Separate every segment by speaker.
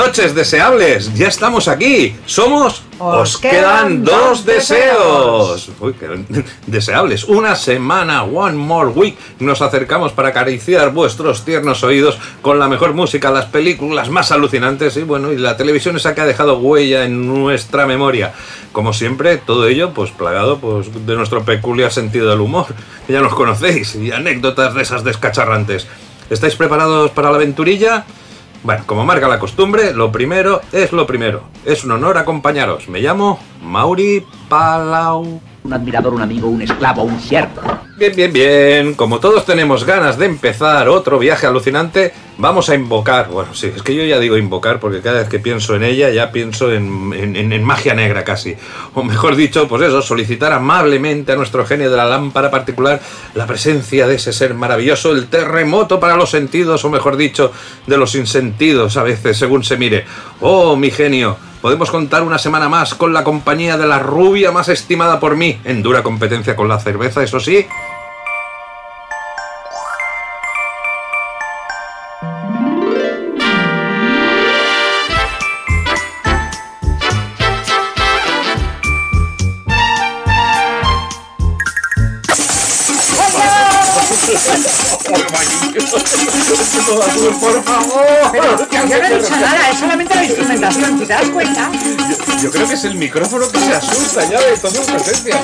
Speaker 1: Noches, deseables. Ya estamos aquí. Somos. Os, quedan, dos deseos. Uy, qué deseables. Una semana, one more week. Nos acercamos para acariciar vuestros tiernos oídos con la mejor música, las películas más alucinantes y bueno, y la televisión esa que ha dejado huella en nuestra memoria. Como siempre, todo ello pues plagado pues, de nuestro peculiar sentido del humor. que Ya nos conocéis y anécdotas de esas descacharrantes. ¿Estáis preparados para la aventurilla? Bueno, como marca la costumbre, lo primero es lo primero. Es un honor acompañaros. Me llamo Mauri Palau.
Speaker 2: Un admirador, un amigo, un esclavo, un siervo.
Speaker 1: Bien, bien, bien. Como todos tenemos ganas de empezar otro viaje alucinante, vamos a invocar. Bueno, sí, es que yo ya digo invocar porque cada vez que pienso en ella ya pienso en, magia negra casi. O mejor dicho, pues eso, solicitar amablemente a nuestro genio de la lámpara particular la presencia de ese ser maravilloso, el terremoto para los sentidos, o mejor dicho, de los insentidos a veces, según se mire. Oh, mi genio. Podemos contar una semana más con la compañía de la rubia más estimada por mí, en dura competencia con la cerveza, eso sí. Por favor.
Speaker 3: Yo no he dicho nada, es solamente la instrumentación, ¿te das cuenta?
Speaker 1: Yo, yo creo que es el micrófono que se asusta ya de toda presencia.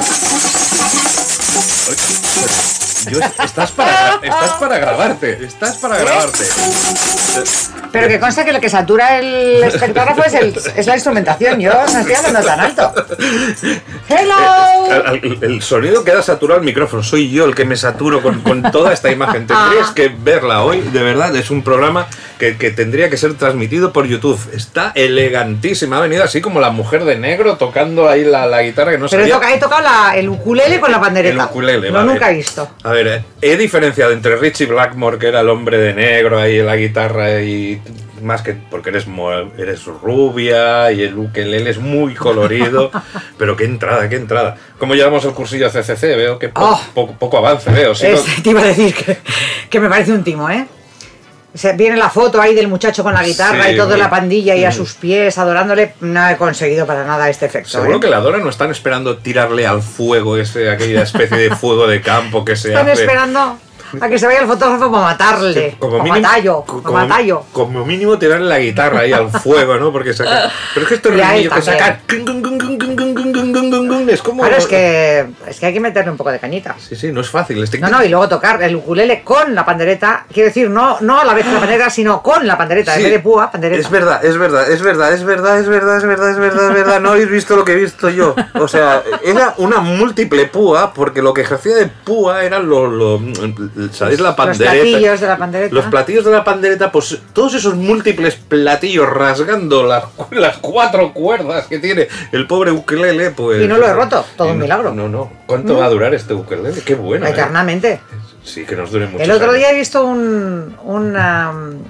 Speaker 1: Yo- estás, para, estás para grabarte, estás para grabarte.
Speaker 3: Pero que consta que lo que satura el espectrógrafo es, el- es la instrumentación, yo no estoy hablando tan alto. ¡Hello!
Speaker 1: El, el- el sonido queda saturado el micrófono, soy yo el que me saturo con, con toda esta imagen. Tendrías
Speaker 3: Ah.
Speaker 1: que verla hoy, de verdad, es un programa que, que tendría que ser transmitido por YouTube. Está elegantísima, ha venido así como la mujer de negro tocando ahí la, la guitarra que no
Speaker 3: Pero
Speaker 1: sabía.
Speaker 3: he tocado la- el ukulele con la pandereta.
Speaker 1: El ukulele,
Speaker 3: No,
Speaker 1: vale.
Speaker 3: nunca he visto.
Speaker 1: A ver, eh, he diferenciado entre Richie Blackmore, que era el hombre de negro ahí en la guitarra, y más que porque eres, eres rubia y el ukelele es muy colorido, pero qué entrada, qué entrada. ¿Cómo llevamos el cursillo CCC? Veo que po-
Speaker 3: Oh.
Speaker 1: poco, poco avance, veo. sí,
Speaker 3: Es- te iba a decir que, que me parece un timo, ¿eh? O sea, viene la foto ahí del muchacho con la guitarra
Speaker 1: Sí,
Speaker 3: y toda la pandilla y a
Speaker 1: mm.
Speaker 3: sus pies adorándole. No he conseguido para nada este efecto.
Speaker 1: Seguro
Speaker 3: ¿eh?
Speaker 1: que la adoran no están esperando tirarle al fuego, ese, aquella especie de fuego de campo que se
Speaker 3: Están
Speaker 1: hace.
Speaker 3: esperando a que se vaya el fotógrafo para matarle.
Speaker 1: Como mínimo,
Speaker 3: matallo,
Speaker 1: como,
Speaker 3: matallo.
Speaker 1: como mínimo tirarle la guitarra ahí al fuego, ¿no? Porque saca, pero es que
Speaker 3: ahí
Speaker 1: ruidillos que gung, gung, gung, gung, gung, es como
Speaker 3: Claro, es que, es que hay que meterle un poco de cañita.
Speaker 1: Sí, sí, no es fácil. Este-
Speaker 3: No, no, y luego tocar el ukulele con la pandereta. Quiero decir, no, no a la vez la pandereta, sino con la pandereta.
Speaker 1: Sí,
Speaker 3: En vez de púa, pandereta.
Speaker 1: Es verdad, es verdad, es verdad, es verdad, es verdad, es verdad, es verdad, es verdad. No habéis visto lo que he visto yo. O sea, era una múltiple púa, porque lo que ejercía de púa era lo, lo ¿sabéis? La
Speaker 3: Los
Speaker 1: pandereta.
Speaker 3: platillos de la pandereta.
Speaker 1: Los platillos de la pandereta, pues todos esos múltiples platillos rasgando las, las cuatro cuerdas que tiene el pobre ukelele, pues...
Speaker 3: Y no lo he roto, todo un
Speaker 1: no-
Speaker 3: milagro.
Speaker 1: No, no. ¿Cuánto va a durar este ukelele? Qué bueno. ¿eh?
Speaker 3: Eternamente.
Speaker 1: Sí, que nos dure mucho.
Speaker 3: El otro día he visto un, un, um,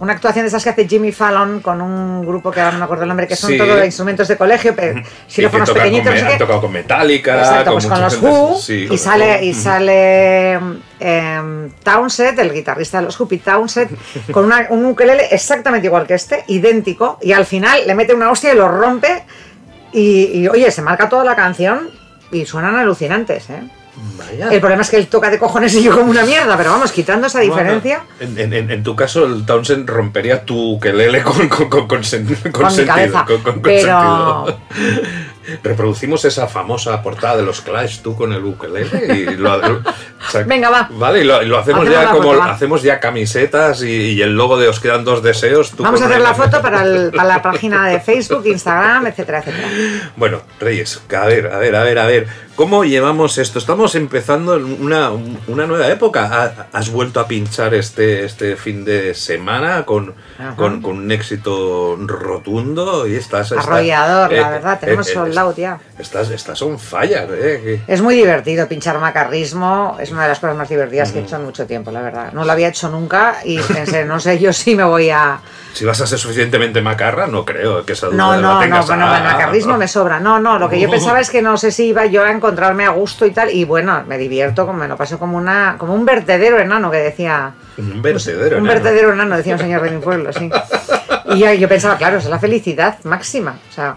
Speaker 3: una actuación de esas que hace Jimmy Fallon con un grupo que ahora no me acuerdo el nombre, que son
Speaker 1: Sí.
Speaker 3: todos instrumentos de colegio, pero xilófonos pequeñitos,
Speaker 1: con,
Speaker 3: no sé
Speaker 1: han
Speaker 3: qué.
Speaker 1: tocado con Metallica,
Speaker 3: Exacto, pues con los Who
Speaker 1: sí, con
Speaker 3: y sale,
Speaker 1: Who.
Speaker 3: y sale em, Townsend, el guitarrista de los Who, Pete Townsend, con una- un ukelele exactamente igual que este, idéntico, y al final le mete una hostia y lo rompe y, y, oye, se marca toda la canción y suenan alucinantes, ¿eh?
Speaker 1: Vaya.
Speaker 3: El problema es que él toca de cojones y yo como una mierda, pero vamos, quitando esa diferencia,
Speaker 1: en, en- en- en tu caso, el Townsend rompería tu quelele con, con, con, con sen- con
Speaker 3: Con mi
Speaker 1: sentido.
Speaker 3: cabeza,
Speaker 1: con
Speaker 3: pero-
Speaker 1: sentido. Reproducimos esa famosa portada de los Clash tú con el ukelele y lo, lo- o sea,
Speaker 3: Venga, va.
Speaker 1: Vale, y lo, y lo hacemos, ya como
Speaker 3: foto,
Speaker 1: hacemos ya camisetas y, y el logo de os quedan dos deseos. tú
Speaker 3: vamos a hacer la foto para, el- para la página de Facebook, Instagram, etcétera, etcétera.
Speaker 1: Bueno, Reyes, a ver, a ver, a ver, a ver. ¿Cómo llevamos esto? Estamos empezando una, una nueva época. Ha- ¿Has vuelto a pinchar este, este fin de semana con, con, con un éxito rotundo? Y estás, estás-
Speaker 3: Arrollador, la
Speaker 1: eh,
Speaker 3: verdad, tenemos
Speaker 1: eh,
Speaker 3: sold out ya.
Speaker 1: Estás, estás on fire, ¿eh?
Speaker 3: Es muy divertido pinchar macarrismo, es una de las cosas más divertidas que he hecho en mucho tiempo, la verdad. No lo había hecho nunca y pensé, no sé yo si me voy a...
Speaker 1: Si vas a ser suficientemente macarra, no creo que esa duda
Speaker 3: No,
Speaker 1: la
Speaker 3: no, no,
Speaker 1: tengas.
Speaker 3: bueno,
Speaker 1: Ah,
Speaker 3: el macarrismo me sobra. No, no, lo que yo pensaba es que no sé si iba yo a encontrarme a gusto y tal. Y bueno, me divierto, como me lo paso como una como un vertedero enano que decía...
Speaker 1: Un vertedero,
Speaker 3: Un
Speaker 1: enano.
Speaker 3: vertedero enano, decía un señor de mi pueblo, sí. Y yo, yo pensaba, claro, esa es la felicidad máxima. O sea,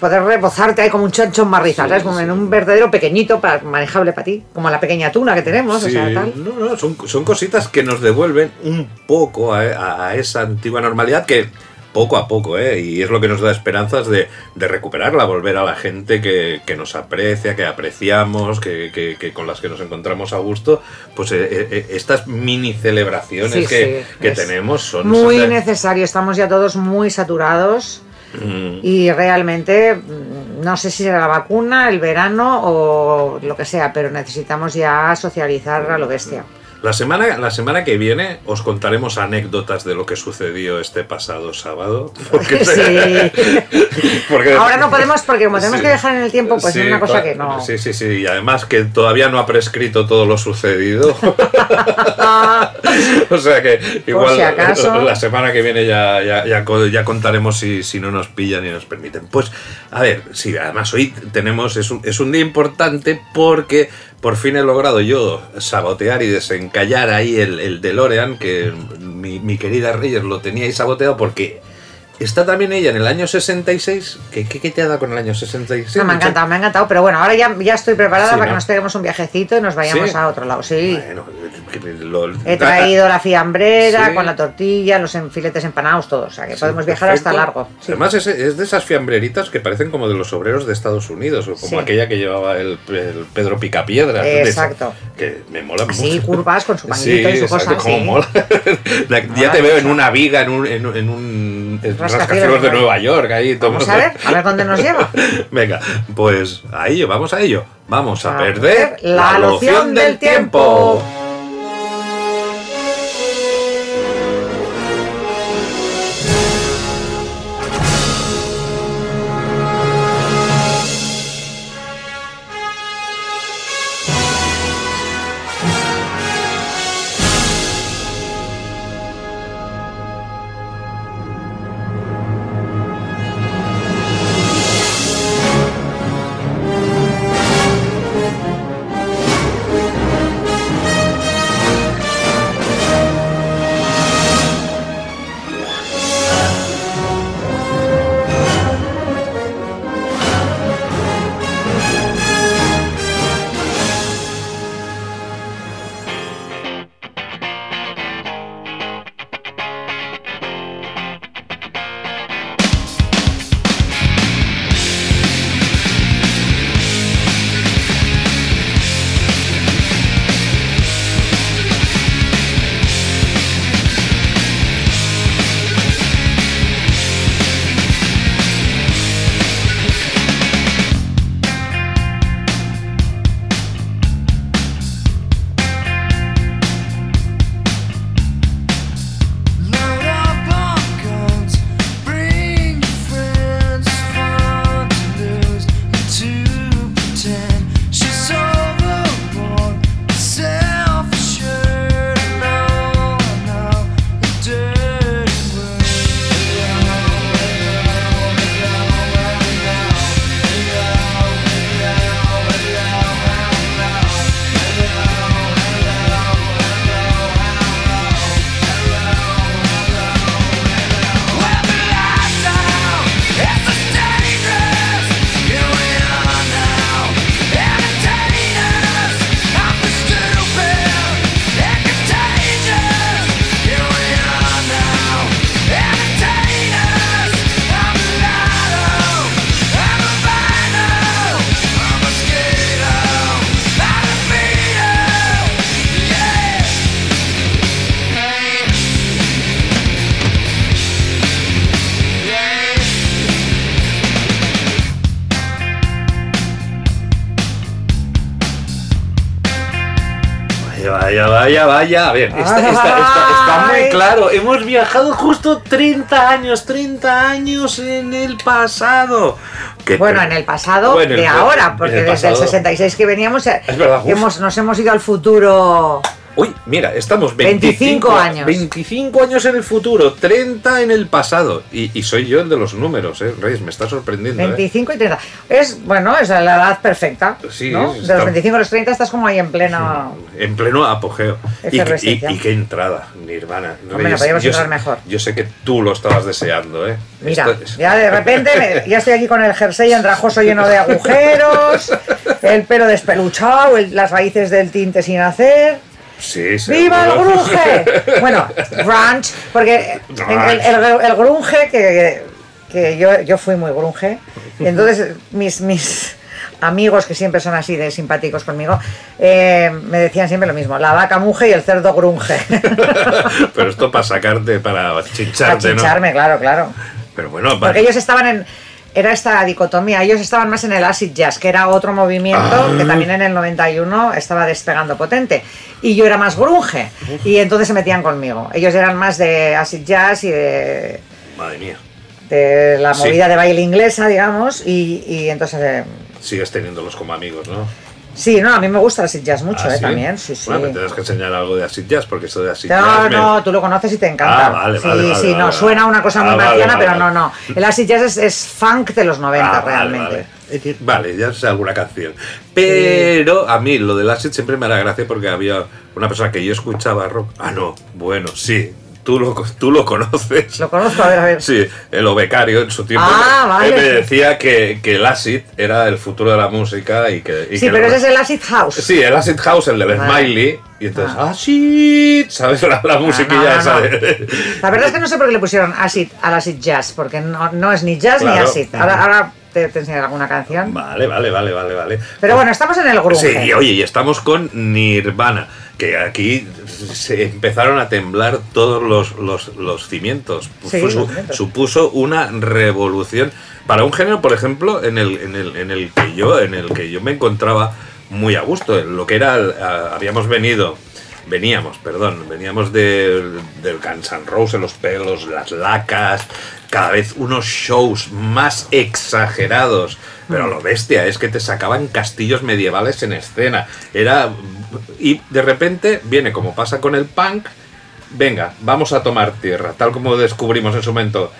Speaker 3: poder rebozarte ahí como un chancho en marrizal,
Speaker 1: Sí,
Speaker 3: ¿sabes? Como
Speaker 1: sí.
Speaker 3: en un vertedero pequeñito, para, manejable para ti. Como la pequeña tuna que tenemos, o
Speaker 1: Sí,
Speaker 3: sea, tal.
Speaker 1: no, no, son, son cositas que nos devuelven un poco a- a esa antigua normalidad que poco a poco, ¿eh? y es lo que nos da esperanzas de, de recuperarla, volver a la gente que, que nos aprecia, que apreciamos, que, que- que con las que nos encontramos a gusto, pues eh, eh, estas mini celebraciones
Speaker 3: Sí,
Speaker 1: que,
Speaker 3: sí,
Speaker 1: tenemos son...
Speaker 3: Muy
Speaker 1: de-
Speaker 3: necesario, estamos ya todos muy saturados
Speaker 1: Mm,
Speaker 3: y realmente mm, no sé si será la vacuna, el verano o lo que sea, pero necesitamos ya socializar a lo bestia.
Speaker 1: La semana, la semana que viene os contaremos anécdotas de lo que sucedió este pasado sábado. Porque,
Speaker 3: Sí.
Speaker 1: porque-
Speaker 3: Ahora no podemos porque como tenemos
Speaker 1: Sí.
Speaker 3: que dejar en el tiempo, pues
Speaker 1: Sí,
Speaker 3: es una cosa que no...
Speaker 1: Sí, sí, sí. Y además que todavía no ha prescrito todo lo sucedido. o sea que igual
Speaker 3: si acaso.
Speaker 1: la semana que viene ya, ya, ya contaremos si, si no nos pillan y nos permiten. Pues, a ver, sí, además hoy tenemos, es un, es un día importante porque por fin he logrado yo sabotear y desencallar ahí el, el DeLorean, que mi, mi querida Reyes lo tenía ahí saboteado porque... Está también ella en el año 66. ¿Qué, qué, qué te ha dado con el año 66?
Speaker 3: No, me ha encantado, me ha encantado, pero bueno, ahora ya, ya estoy preparada
Speaker 1: Sí,
Speaker 3: para
Speaker 1: ¿no?
Speaker 3: que nos peguemos un viajecito y nos vayamos
Speaker 1: ¿Sí?
Speaker 3: a otro lado. Sí.
Speaker 1: Bueno, lo-
Speaker 3: He traído la fiambrera
Speaker 1: Sí.
Speaker 3: con la tortilla, los enfiletes empanados, todo. O sea, que
Speaker 1: Sí,
Speaker 3: podemos viajar
Speaker 1: perfecto.
Speaker 3: hasta largo. Sí.
Speaker 1: Además, es, es de esas fiambreritas que parecen como de los obreros de Estados Unidos, o como
Speaker 3: Sí.
Speaker 1: aquella que llevaba el, el Pedro Picapiedra.
Speaker 3: Exacto.
Speaker 1: que me mola mucho.
Speaker 3: curvas, con su pañito y su
Speaker 1: exacto,
Speaker 3: cosa,
Speaker 1: cómo
Speaker 3: sí.
Speaker 1: mola. La- ya
Speaker 3: Mola
Speaker 1: te veo en una viga, en un, en, un- en un
Speaker 3: Rascacielos,
Speaker 1: de. Nueva York. Ahí,
Speaker 3: Vamos
Speaker 1: todo-
Speaker 3: a ver, a ver dónde nos lleva.
Speaker 1: Venga, pues a ello, vamos a ello. Vamos a,
Speaker 3: A
Speaker 1: perder
Speaker 3: la loción del tiempo.
Speaker 1: Vaya. A ver, está, está- está- está muy claro. Hemos viajado justo 30 años, 30 años en el pasado.
Speaker 3: Bueno, en el pasado
Speaker 1: Bueno, en
Speaker 3: de
Speaker 1: el-
Speaker 3: ahora, porque
Speaker 1: el
Speaker 3: desde el
Speaker 1: pasado.
Speaker 3: 66 que veníamos eh,
Speaker 1: verdad,
Speaker 3: hemos, nos hemos ido al futuro.
Speaker 1: Uy, mira, estamos
Speaker 3: 25
Speaker 1: 25,
Speaker 3: años.
Speaker 1: 25 años en el futuro, 30 en el pasado. Y, y soy yo el de los números, ¿eh? Reyes, me está sorprendiendo. ¿eh?
Speaker 3: 25 y 30. Es, bueno, es la edad perfecta.
Speaker 1: Sí,
Speaker 3: ¿no? De los 25 a los 30 estás como ahí en plena.
Speaker 1: En pleno apogeo. Y, y,
Speaker 3: Efervescencia.
Speaker 1: y qué entrada, Nirvana.
Speaker 3: Hombre, no podíamos
Speaker 1: yo,
Speaker 3: entrar
Speaker 1: sé-
Speaker 3: mejor.
Speaker 1: yo sé que tú lo estabas deseando, ¿eh?
Speaker 3: Mira,
Speaker 1: Esto
Speaker 3: ya de repente me- ya estoy aquí con el jersey andrajoso lleno de agujeros, el pelo despeluchado, el- las raíces del tinte sin hacer.
Speaker 1: Sí,
Speaker 3: ¡Viva el grunge! Bueno, grunge, porque el, el- el grunge, que, que yo, yo fui muy grunge, entonces mis, mis amigos, que siempre son así de simpáticos conmigo, eh, me decían siempre lo mismo, la vaca muge y el cerdo grunge.
Speaker 1: Pero esto para sacarte, para
Speaker 3: Para
Speaker 1: chincharte, ¿no?
Speaker 3: chincharme, claro, claro.
Speaker 1: Pero bueno,
Speaker 3: Porque ellos estaban en. Era esta dicotomía, ellos estaban más en el acid jazz, que era otro movimiento
Speaker 1: Ah.
Speaker 3: que también en el 91 estaba despegando potente. Y yo era más grunge, y entonces se metían conmigo. Ellos eran más de acid jazz y de,
Speaker 1: Madre mía,
Speaker 3: de la
Speaker 1: Sí.
Speaker 3: movida de baile inglesa, digamos, y, y entonces. eh,
Speaker 1: sigues teniéndolos como amigos, ¿no?
Speaker 3: Sí, no, a mí me gusta el acid jazz mucho,
Speaker 1: Ah,
Speaker 3: eh,
Speaker 1: ¿sí?
Speaker 3: también, sí, sí.
Speaker 1: Bueno, me tendrás que enseñar algo de acid jazz, porque esto de acid
Speaker 3: No,
Speaker 1: jazz me-
Speaker 3: no, tú lo conoces y te encanta.
Speaker 1: Ah, vale,
Speaker 3: sí,
Speaker 1: vale,
Speaker 3: sí,
Speaker 1: vale,
Speaker 3: no,
Speaker 1: vale.
Speaker 3: suena una cosa muy
Speaker 1: Ah,
Speaker 3: marciana,
Speaker 1: vale,
Speaker 3: pero
Speaker 1: vale.
Speaker 3: no, no. El acid jazz es, es funk de los 90
Speaker 1: Ah, vale,
Speaker 3: realmente.
Speaker 1: Vale. Vale, ya sé alguna canción. Pero a mí lo del acid siempre me hará gracia porque había una persona que yo escuchaba rock. Ah, no, bueno, sí. Tú lo, tú lo conoces.
Speaker 3: Lo conozco, a ver, a ver.
Speaker 1: Sí, el becario en su tiempo
Speaker 3: Ah,
Speaker 1: él
Speaker 3: vale.
Speaker 1: me decía que, que el acid era el futuro de la música y que... y
Speaker 3: Sí,
Speaker 1: que
Speaker 3: pero
Speaker 1: el-
Speaker 3: ese es el acid house.
Speaker 1: Sí, el acid house, el de
Speaker 3: Vale.
Speaker 1: Smiley. Y entonces,
Speaker 3: Ah.
Speaker 1: acid, ¿sabes? La, la musiquilla
Speaker 3: no,
Speaker 1: esa
Speaker 3: no.
Speaker 1: de...
Speaker 3: La verdad es que no sé por qué le pusieron acid al acid jazz, porque no, no es ni jazz ni acid. Ahora, ahora te, te enseñaré alguna canción.
Speaker 1: Vale, vale, vale, vale, vale.
Speaker 3: Pero bueno, estamos en el grunge.
Speaker 1: Sí, y oye, y estamos con Nirvana, que aquí se empezaron a temblar todos los, los, los cimientos.
Speaker 3: Sí,
Speaker 1: su-
Speaker 3: los cimientos.
Speaker 1: supuso una revolución para un género, por ejemplo, en el, en el, en el que yo, en el que yo me encontraba muy a gusto. Lo que era, habíamos venido, veníamos, perdón, veníamos de- del Guns N' Roses, los pelos, las lacas, cada vez unos shows más exagerados. Pero
Speaker 3: Mm.
Speaker 1: lo bestia es que te sacaban castillos medievales en escena. Era. Y de repente viene como pasa con el punk. Venga, vamos a tomar tierra. Tal como descubrimos en su momento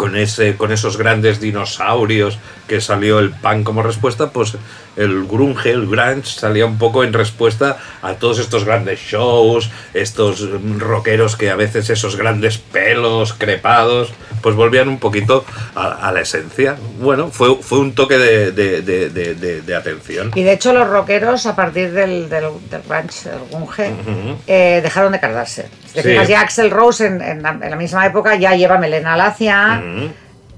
Speaker 1: con, ese, con esos grandes dinosaurios que salió el punk como respuesta, pues el grunge, el grunge salía un poco en respuesta a todos estos grandes shows, estos rockeros que a veces esos grandes pelos crepados, pues volvían un poquito a, a la esencia. Bueno, fue, fue un toque de, de- de- de- atención.
Speaker 3: Y de hecho los rockeros a partir del, del, del grunge, del grunge, eh, dejaron de cargarse. Si te
Speaker 1: Sí.
Speaker 3: fijas, ya Axel Rose en, en la, en la misma época ya lleva melena lacia.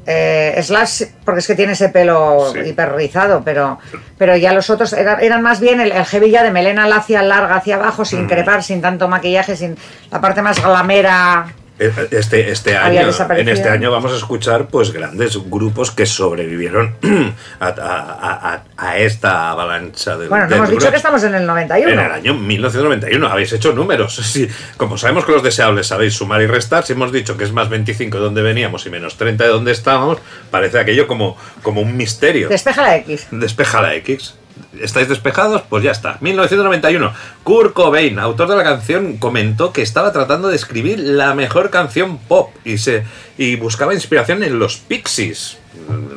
Speaker 3: Eh, Slash, porque es que tiene ese pelo
Speaker 1: Sí.
Speaker 3: hiperrizado, pero, pero ya los otros eran, eran más bien el, el heavy ya de melena lacia larga hacia abajo, sin crepar, sin tanto maquillaje, sin la parte más glamera.
Speaker 1: Este, este
Speaker 3: Había
Speaker 1: año, en este año vamos a escuchar pues grandes grupos que sobrevivieron a, a- a- a esta avalancha del
Speaker 3: Bueno, no hemos dicho que estamos en el 91.
Speaker 1: En el año 1991 habéis hecho números. Sí, como sabemos que los deseables sabéis sumar y restar, si hemos dicho que es más 25 de donde veníamos y menos 30 de donde estábamos, parece aquello como, como un misterio.
Speaker 3: Despeja la X.
Speaker 1: Despeja la X. ¿Estáis despejados? Pues ya está. 1991. Kurt Cobain, autor de la canción, comentó que estaba tratando de escribir la mejor canción pop y, se, y buscaba inspiración en los Pixies.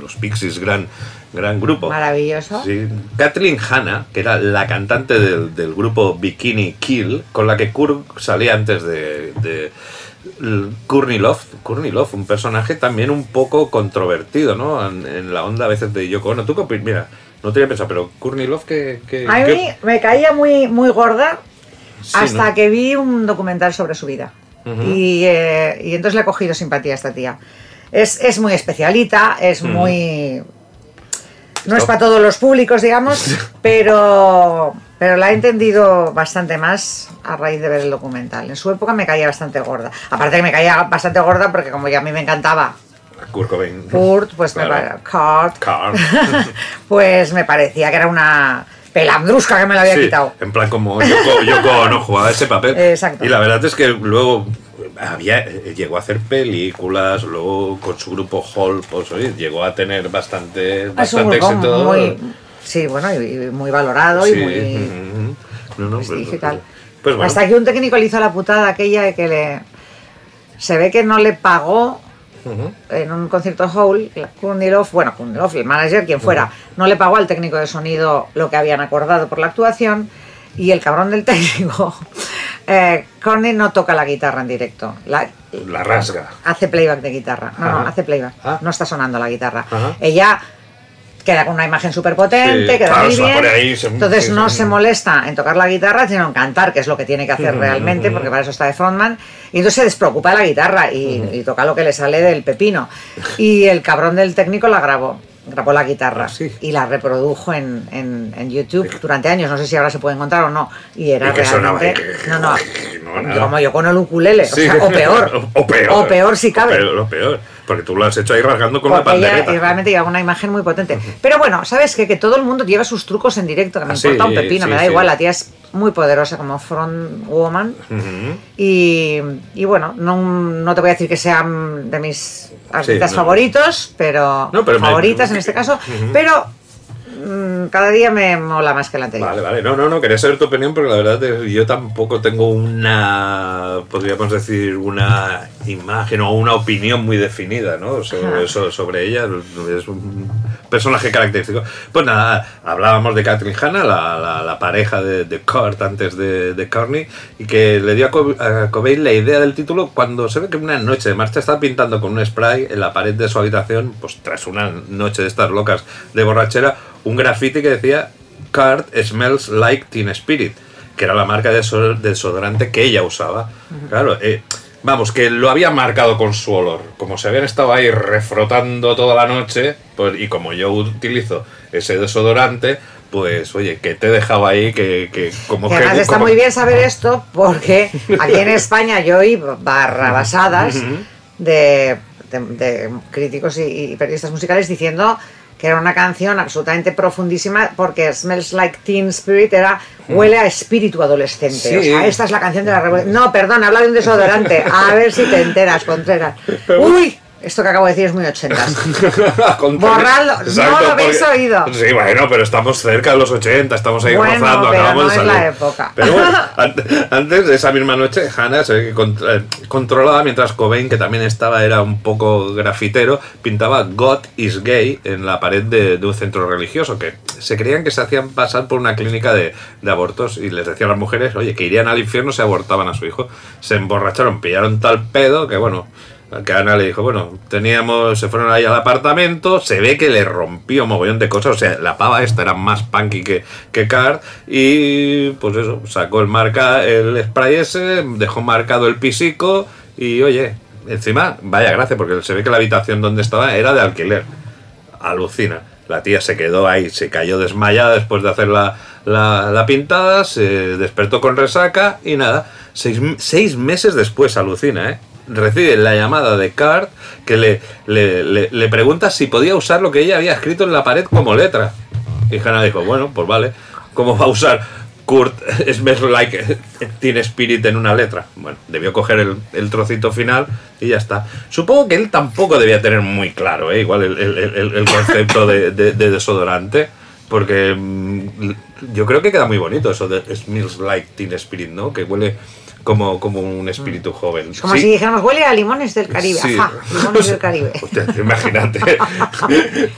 Speaker 1: Los Pixies, gran, gran grupo.
Speaker 3: Maravilloso.
Speaker 1: Sí. Kathleen Hanna, que era la cantante del, del grupo Bikini Kill, con la que Kurt salía antes de, de. Courtney Love, un personaje también un poco controvertido, ¿no? En, en la onda a veces de Yoko Ono. ¿Tú qué opinas? Mira, no tenía pensado, pero Courtney Love, que... que
Speaker 3: A mí me caía muy, muy gorda hasta que vi un documental sobre su vida. y, eh, y entonces le he cogido simpatía a esta tía. Es, es muy especialita, es muy... No es para todos los públicos, digamos, pero, pero la he entendido bastante más a raíz de ver el documental. En su época me caía bastante gorda. Aparte que me caía bastante gorda porque como ya a mí me encantaba
Speaker 1: Kurt Cobain.
Speaker 3: Kurt, pues me
Speaker 1: Claro.
Speaker 3: Kurt,
Speaker 1: Kurt.
Speaker 3: pues me parecía que era una pelandrusca que me la había
Speaker 1: Sí,
Speaker 3: quitado.
Speaker 1: En plan como Yoko, Yoko no jugaba ese papel.
Speaker 3: Exacto.
Speaker 1: Y la verdad es que luego había, llegó a hacer películas, luego con su grupo Hall, pues oye, llegó a tener bastante, bastante éxito.
Speaker 3: muy, sí, bueno, y, y muy valorado y muy.
Speaker 1: No, no, pues, pues bueno.
Speaker 3: Hasta que un técnico le hizo la putada aquella de que le se ve que no le pagó En un concierto Hall, Kundilov, bueno, Kundilov, el manager, quien fuera, no le pagó al técnico de sonido lo que habían acordado por la actuación y el cabrón del técnico, eh, no toca la guitarra en directo, la,
Speaker 1: La rasga.
Speaker 3: hace playback de guitarra, no, no, hace playback,
Speaker 1: Ah.
Speaker 3: no está sonando la guitarra.
Speaker 1: Ajá.
Speaker 3: Ella queda con una imagen súper potente,
Speaker 1: Sí,
Speaker 3: queda
Speaker 1: claro,
Speaker 3: muy bien,
Speaker 1: ahí, se-
Speaker 3: entonces no se molesta en tocar la guitarra, sino en cantar, que es lo que tiene que hacer realmente, porque para eso está de frontman, y entonces se despreocupa de la guitarra y, y toca lo que le sale del pepino. Y el cabrón del técnico la grabó, grabó la guitarra
Speaker 1: Ah, sí.
Speaker 3: y la reprodujo en, en- en YouTube durante años, no sé si ahora se puede encontrar o no, y era
Speaker 1: Y que
Speaker 3: realmente... No, no,
Speaker 1: no,
Speaker 3: como yo con el ukulele,
Speaker 1: Sí.
Speaker 3: o, sea, o peor.
Speaker 1: o peor.
Speaker 3: O peor si cabe.
Speaker 1: O peor, o peor. Porque tú lo has hecho ahí rasgando con la
Speaker 3: ella
Speaker 1: pandereta.
Speaker 3: y realmente lleva una imagen muy potente. Pero bueno, ¿sabes qué? Que todo el mundo lleva sus trucos en directo, que me
Speaker 1: Ah,
Speaker 3: importa
Speaker 1: sí,
Speaker 3: un pepino, me da igual, la tía es muy poderosa como front woman. Y, y bueno, no, no te voy a decir que sean de mis artistas
Speaker 1: no.
Speaker 3: favoritos, pero,
Speaker 1: No, pero me-
Speaker 3: favoritas en este caso,
Speaker 1: Ujú.
Speaker 3: pero mm, cada día me mola más que la anterior.
Speaker 1: Vale, vale. No, no, no, quería saber tu opinión porque la verdad es que yo tampoco tengo una, podríamos decir, una imagen o una opinión muy definida, ¿no? Sobre, so- sobre ella. Es un personaje característico. Pues nada, hablábamos de Catherine Hanna, la, la- la pareja de, de Kurt antes de, de Courtney, y que le dio a, Co- a Cobain la idea del título cuando se ve que una noche de marcha está pintando con un spray en la pared de su habitación, pues tras una noche de estas locas de borrachera, un graffiti que decía Card smells like Teen Spirit, que era la marca de deso- desodorante que ella usaba. Claro, eh, vamos, que lo había marcado con su olor. Como se habían estado ahí refrotando toda la noche, pues, y como yo utilizo ese desodorante, pues oye, que te he dejado ahí, que, que como
Speaker 3: Que
Speaker 1: que.
Speaker 3: además está
Speaker 1: como-
Speaker 3: muy bien saber esto porque aquí en España yo oí barrabasadas de, de- de críticos y, y periodistas musicales diciendo que era una canción absolutamente profundísima porque Smells Like Teen Spirit era huele a espíritu adolescente.
Speaker 1: Sí.
Speaker 3: O sea, esta es la canción de la revolución. No, perdón, habla de un desodorante. A ver si te enteras, Contreras. Uy, esto que acabo de decir es muy ochentas. Borradlo, no lo habéis
Speaker 1: porque-
Speaker 3: oído.
Speaker 1: Sí, bueno, pero estamos cerca de los 80, estamos ahí
Speaker 3: Bueno,
Speaker 1: rozando,
Speaker 3: pero
Speaker 1: acabamos
Speaker 3: no
Speaker 1: de
Speaker 3: es la época.
Speaker 1: Pero bueno, an- antes de esa misma noche, Hannah se ve que contr- eh, controlaba mientras Cobain, que también estaba, era un poco grafitero, pintaba God is gay en la pared de, de un centro religioso, que se creían que se hacían pasar por una clínica de, de abortos y les decían a las mujeres, oye, que irían al infierno si abortaban a su hijo. Se emborracharon, pillaron tal pedo que bueno. Que Ana le dijo, bueno, teníamos, se fueron ahí al apartamento, se ve que le rompió mogollón de cosas, o sea, la pava esta era más punky que, que Card, y pues eso, sacó el marca, el spray ese, dejó marcado el pisico, y oye, encima, vaya gracia, porque se ve que la habitación donde estaba era de alquiler. Alucina. La tía se quedó ahí, se cayó desmayada después de hacer la, la- la pintada, se despertó con resaca y nada. Seis, seis meses después, alucina, ¿eh? Recibe la llamada de Card que le, le, le- pregunta si podía usar lo que ella había escrito en la pared como letra. Y Hannah dijo, bueno, pues vale, ¿cómo va a usar Kurt Smells Like Teen Spirit en una letra? Bueno, debió coger el, el trocito final y ya está. Supongo que él tampoco debía tener muy claro, ¿eh? igual el, el- el- el concepto de, de- de desodorante, porque mm, yo creo que queda muy bonito eso de Smells Like Teen Spirit, ¿no? Que huele como, como un espíritu joven.
Speaker 3: Como
Speaker 1: Sí.
Speaker 3: si dijéramos, huele a limones del Caribe.
Speaker 1: Sí.
Speaker 3: Ajá, limones del Caribe.
Speaker 1: Hostia, imagínate,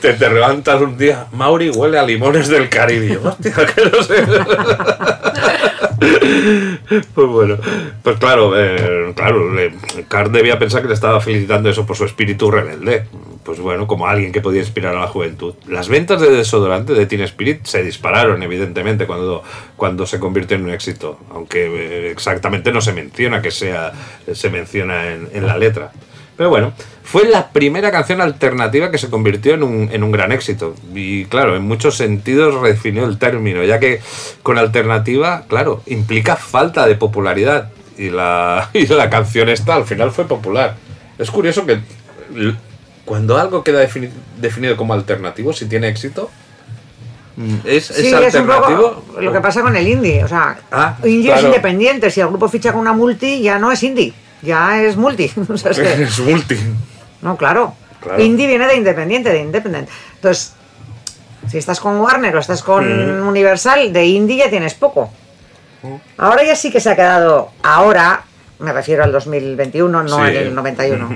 Speaker 1: te, te levantas un día, Mauri huele a limones del Caribe. Hostia, que no sé. Pues bueno, pues claro, eh, claro, le, Card debía pensar que le estaba felicitando eso por su espíritu rebelde. Pues bueno, como alguien que podía inspirar a la juventud. Las ventas de desodorante de Teen Spirit se dispararon, evidentemente, cuando, cuando se convirtió en un éxito. Aunque eh, exactamente no se menciona que sea, se menciona en, en la letra. Pero bueno, fue la primera canción alternativa que se convirtió en un, en un gran éxito. Y claro, en muchos sentidos redefinió el término, ya que con alternativa, claro, implica falta de popularidad. Y la, y la canción esta al final fue popular. Es curioso que cuando algo queda defini- definido como alternativo, si tiene éxito, ¿Es, es
Speaker 3: Sí, es un
Speaker 1: alternativo?
Speaker 3: poco lo que pasa con el indie. O sea,
Speaker 1: Ah,
Speaker 3: indie
Speaker 1: claro.
Speaker 3: es independiente. Si el grupo ficha con una multi, ya no es indie. Ya es multi. O sea, es que-
Speaker 1: Es multi.
Speaker 3: no, claro.
Speaker 1: Claro.
Speaker 3: Indie viene de independiente, de independent. Entonces, si estás con Warner o estás con
Speaker 1: Mm.
Speaker 3: Universal, de indie ya tienes poco. Ahora ya sí que se ha quedado. Ahora, me refiero al 2021, no
Speaker 1: Sí.
Speaker 3: al del 91.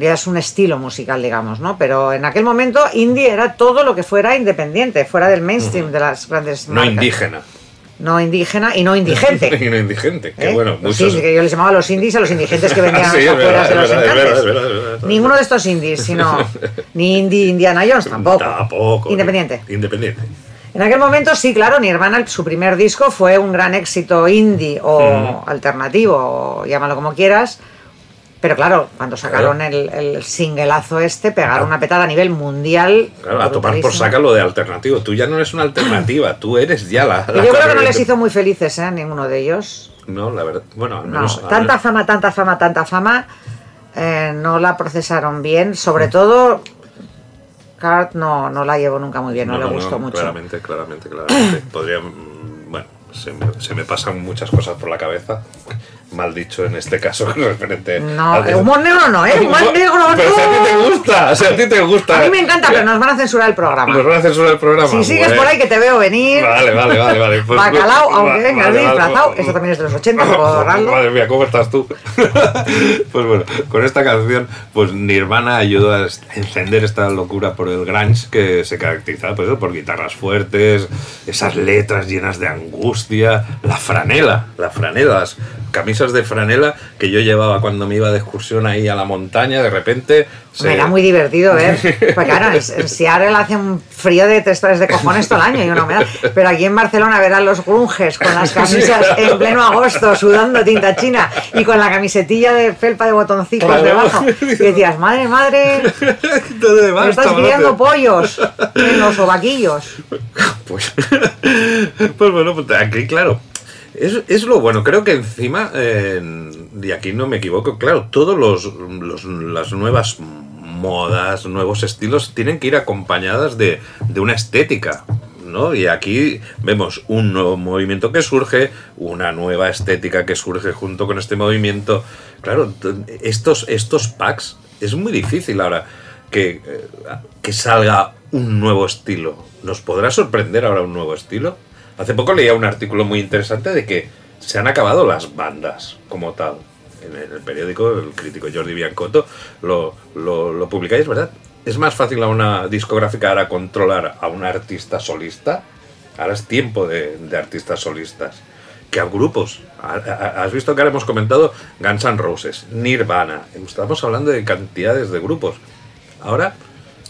Speaker 3: Ya es un estilo musical, digamos, ¿no? Pero en aquel momento, indie era todo lo que fuera independiente, fuera del mainstream de las grandes
Speaker 1: No indígena.
Speaker 3: No indígena y no indigente.
Speaker 1: y no indigente. Que
Speaker 3: ¿eh?
Speaker 1: bueno, muchos.
Speaker 3: indies, que yo les llamaba los indies a los indigentes que vendían
Speaker 1: Sí, es
Speaker 3: afuera
Speaker 1: verdad,
Speaker 3: de los encantes. Ninguno de estos indies, sino ni indie Indiana Jones tampoco.
Speaker 1: Tampoco.
Speaker 3: Independiente.
Speaker 1: Independiente.
Speaker 3: En aquel momento sí, claro, Nirvana, su primer disco fue un gran éxito indie o alternativo, o llámalo como quieras. Pero claro, cuando sacaron el, el singleazo este, pegaron una petada a nivel mundial.
Speaker 1: Claro, a tomar por saca lo de alternativo. Tú ya no eres una alternativa, tú eres ya la.
Speaker 3: Y
Speaker 1: la
Speaker 3: yo creo que no les hizo muy felices, ¿eh? Ninguno de ellos.
Speaker 1: No, la verdad. Bueno, al
Speaker 3: No,
Speaker 1: menos. al
Speaker 3: tanta fama, tanta fama, tanta fama, eh, no la procesaron bien.
Speaker 1: Mm.
Speaker 3: Sobre todo, Cart no, no la llevó nunca muy bien, no, le gustó mucho.
Speaker 1: Claramente, claramente, claramente. Podría. mm, Bueno, se me, se me pasan muchas cosas por la cabeza. Mal dicho en este caso, referente.
Speaker 3: No,
Speaker 1: al-
Speaker 3: humor negro no, ¿eh? Humor negro no.
Speaker 1: Pero si a ti te gusta, si a ti te gusta.
Speaker 3: A mí me encanta, pero nos van a censurar el programa.
Speaker 1: Nos van a censurar el programa.
Speaker 3: Si sigues
Speaker 1: Bueno.
Speaker 3: por ahí que te veo venir,
Speaker 1: Vale, vale, vale, vale. Pues-
Speaker 3: bacalao,
Speaker 1: pues-
Speaker 3: aunque vengas
Speaker 1: vale,
Speaker 3: disfrazado,
Speaker 1: vale.
Speaker 3: esto también es de los 80, puedo.
Speaker 1: Madre mía, ¿cómo estás tú? pues bueno, con esta canción, pues Nirvana ayudó a encender esta locura por el grunge que se caracteriza pues, eso, por guitarras fuertes, esas letras llenas de angustia, la franela, la franela, las camisas de franela que yo llevaba cuando me iba de excursión ahí a la montaña, de repente... se-
Speaker 3: Me era muy divertido ver. Porque claro, en, Seattle hace un frío de tres de cojones todo el año y una humedad. Pero aquí en Barcelona ver a los grunges con las camisas en pleno agosto sudando tinta china y con la camisetilla de felpa de botoncitos
Speaker 1: Claro.
Speaker 3: debajo. Y decías, madre, madre,
Speaker 1: ¿Dónde
Speaker 3: me estás criando pollos en los sobaquillos.
Speaker 1: Pues, pues bueno, pues aquí claro. Es, es lo bueno, creo que encima, eh, y aquí no me equivoco, claro, todos los, los- las nuevas modas, nuevos estilos tienen que ir acompañadas de, de una estética. ¿no? Y aquí vemos un nuevo movimiento que surge, una nueva estética que surge junto con este movimiento. Claro, estos, estos packs es muy difícil ahora que, eh, que salga un nuevo estilo. ¿Nos podrá sorprender ahora un nuevo estilo? Hace poco leía un artículo muy interesante de que se han acabado las bandas como tal. En el periódico, el crítico Jordi Biancotto lo, lo, lo publicáis, ¿verdad? Es más fácil a una discográfica ahora controlar a un artista solista. Ahora es tiempo de, de artistas solistas. Que a grupos. Has visto que ahora hemos comentado Guns N' Roses, Nirvana. Estamos hablando de cantidades de grupos. Ahora,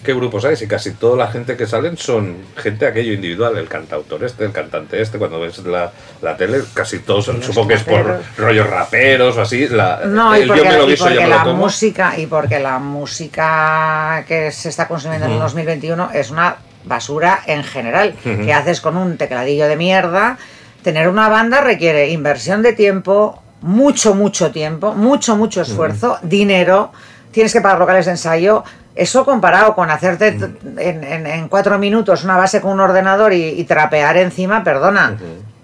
Speaker 1: ¿qué grupos hay? Si casi toda la gente que salen son gente aquello individual, el cantautor este, el cantante este, cuando ves la, la tele, casi todos,
Speaker 3: los
Speaker 1: supongo que es por rollos raperos o así. La,
Speaker 3: No, y porque,
Speaker 1: yo me lo
Speaker 3: y
Speaker 1: yo
Speaker 3: la
Speaker 1: como.
Speaker 3: música y porque la música que se está consumiendo en el 2021 es una basura en general. ¿Qué haces con un tecladillo de mierda? Tener una banda requiere inversión de tiempo, mucho, mucho tiempo, mucho, mucho esfuerzo, dinero, tienes que pagar locales de ensayo. Eso comparado con hacerte t- en, en- en cuatro minutos una base con un ordenador y, y trapear encima, perdona,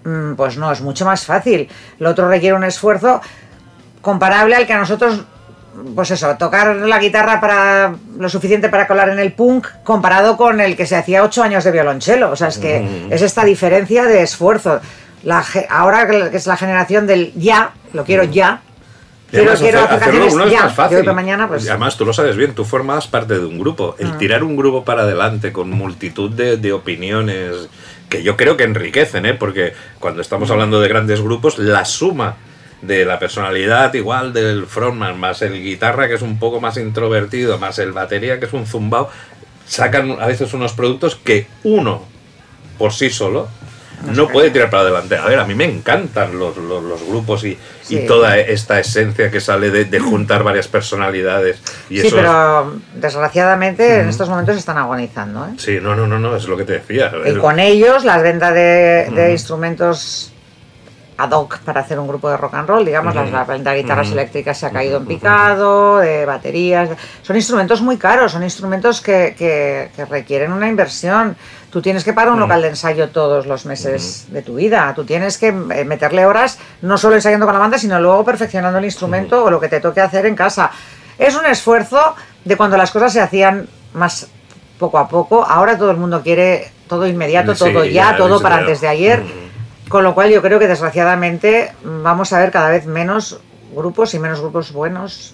Speaker 3: mm, pues no, es mucho más fácil. Lo otro requiere un esfuerzo comparable al que a nosotros, pues eso, tocar la guitarra para lo suficiente para colar en el punk, comparado con el que se hacía ocho años de violonchelo. O sea, es que es esta diferencia de esfuerzo. La, ahora que es la generación del ya, lo quiero ya.
Speaker 1: Además,
Speaker 3: quiero
Speaker 1: hacer-
Speaker 3: hacer
Speaker 1: hacerlo uno es más fácil.
Speaker 3: Para mañana, pues.
Speaker 1: Además, tú lo sabes bien, tú formabas parte de un grupo.
Speaker 3: Ah.
Speaker 1: El tirar un grupo para adelante con multitud de, de opiniones que yo creo que enriquecen, ¿eh? porque cuando estamos hablando de grandes grupos, la suma de la personalidad igual del frontman, más el guitarra que es un poco más introvertido, más el batería que es un zumbao, sacan a veces unos productos que uno por sí solo no puede tirar para adelante. A ver, a mí me encantan los, los, los grupos y, y toda esta esencia que sale de, de juntar varias personalidades. Y
Speaker 3: sí,
Speaker 1: eso
Speaker 3: pero desgraciadamente en estos momentos están agonizando. ¿eh?
Speaker 1: Sí, no, no, no, no, es lo que te decía.
Speaker 3: Y con ellos las ventas de, de instrumentos ad hoc para hacer un grupo de rock and roll, digamos, las, la venta de guitarras eléctricas se ha caído en picado, de baterías, son instrumentos muy caros, son instrumentos que, que- que requieren una inversión. Tú tienes que pagar un local de ensayo todos los meses de tu vida, tú tienes que eh, meterle horas, no solo ensayando con la banda, sino luego perfeccionando el instrumento o lo que te toque hacer en casa. Es un esfuerzo de cuando las cosas se hacían más poco a poco, ahora todo el mundo quiere todo inmediato,
Speaker 1: Sí,
Speaker 3: todo
Speaker 1: ya,
Speaker 3: ya, todo para antes de ayer. Con lo cual yo creo que desgraciadamente mm, vamos a ver cada vez menos grupos y menos grupos buenos.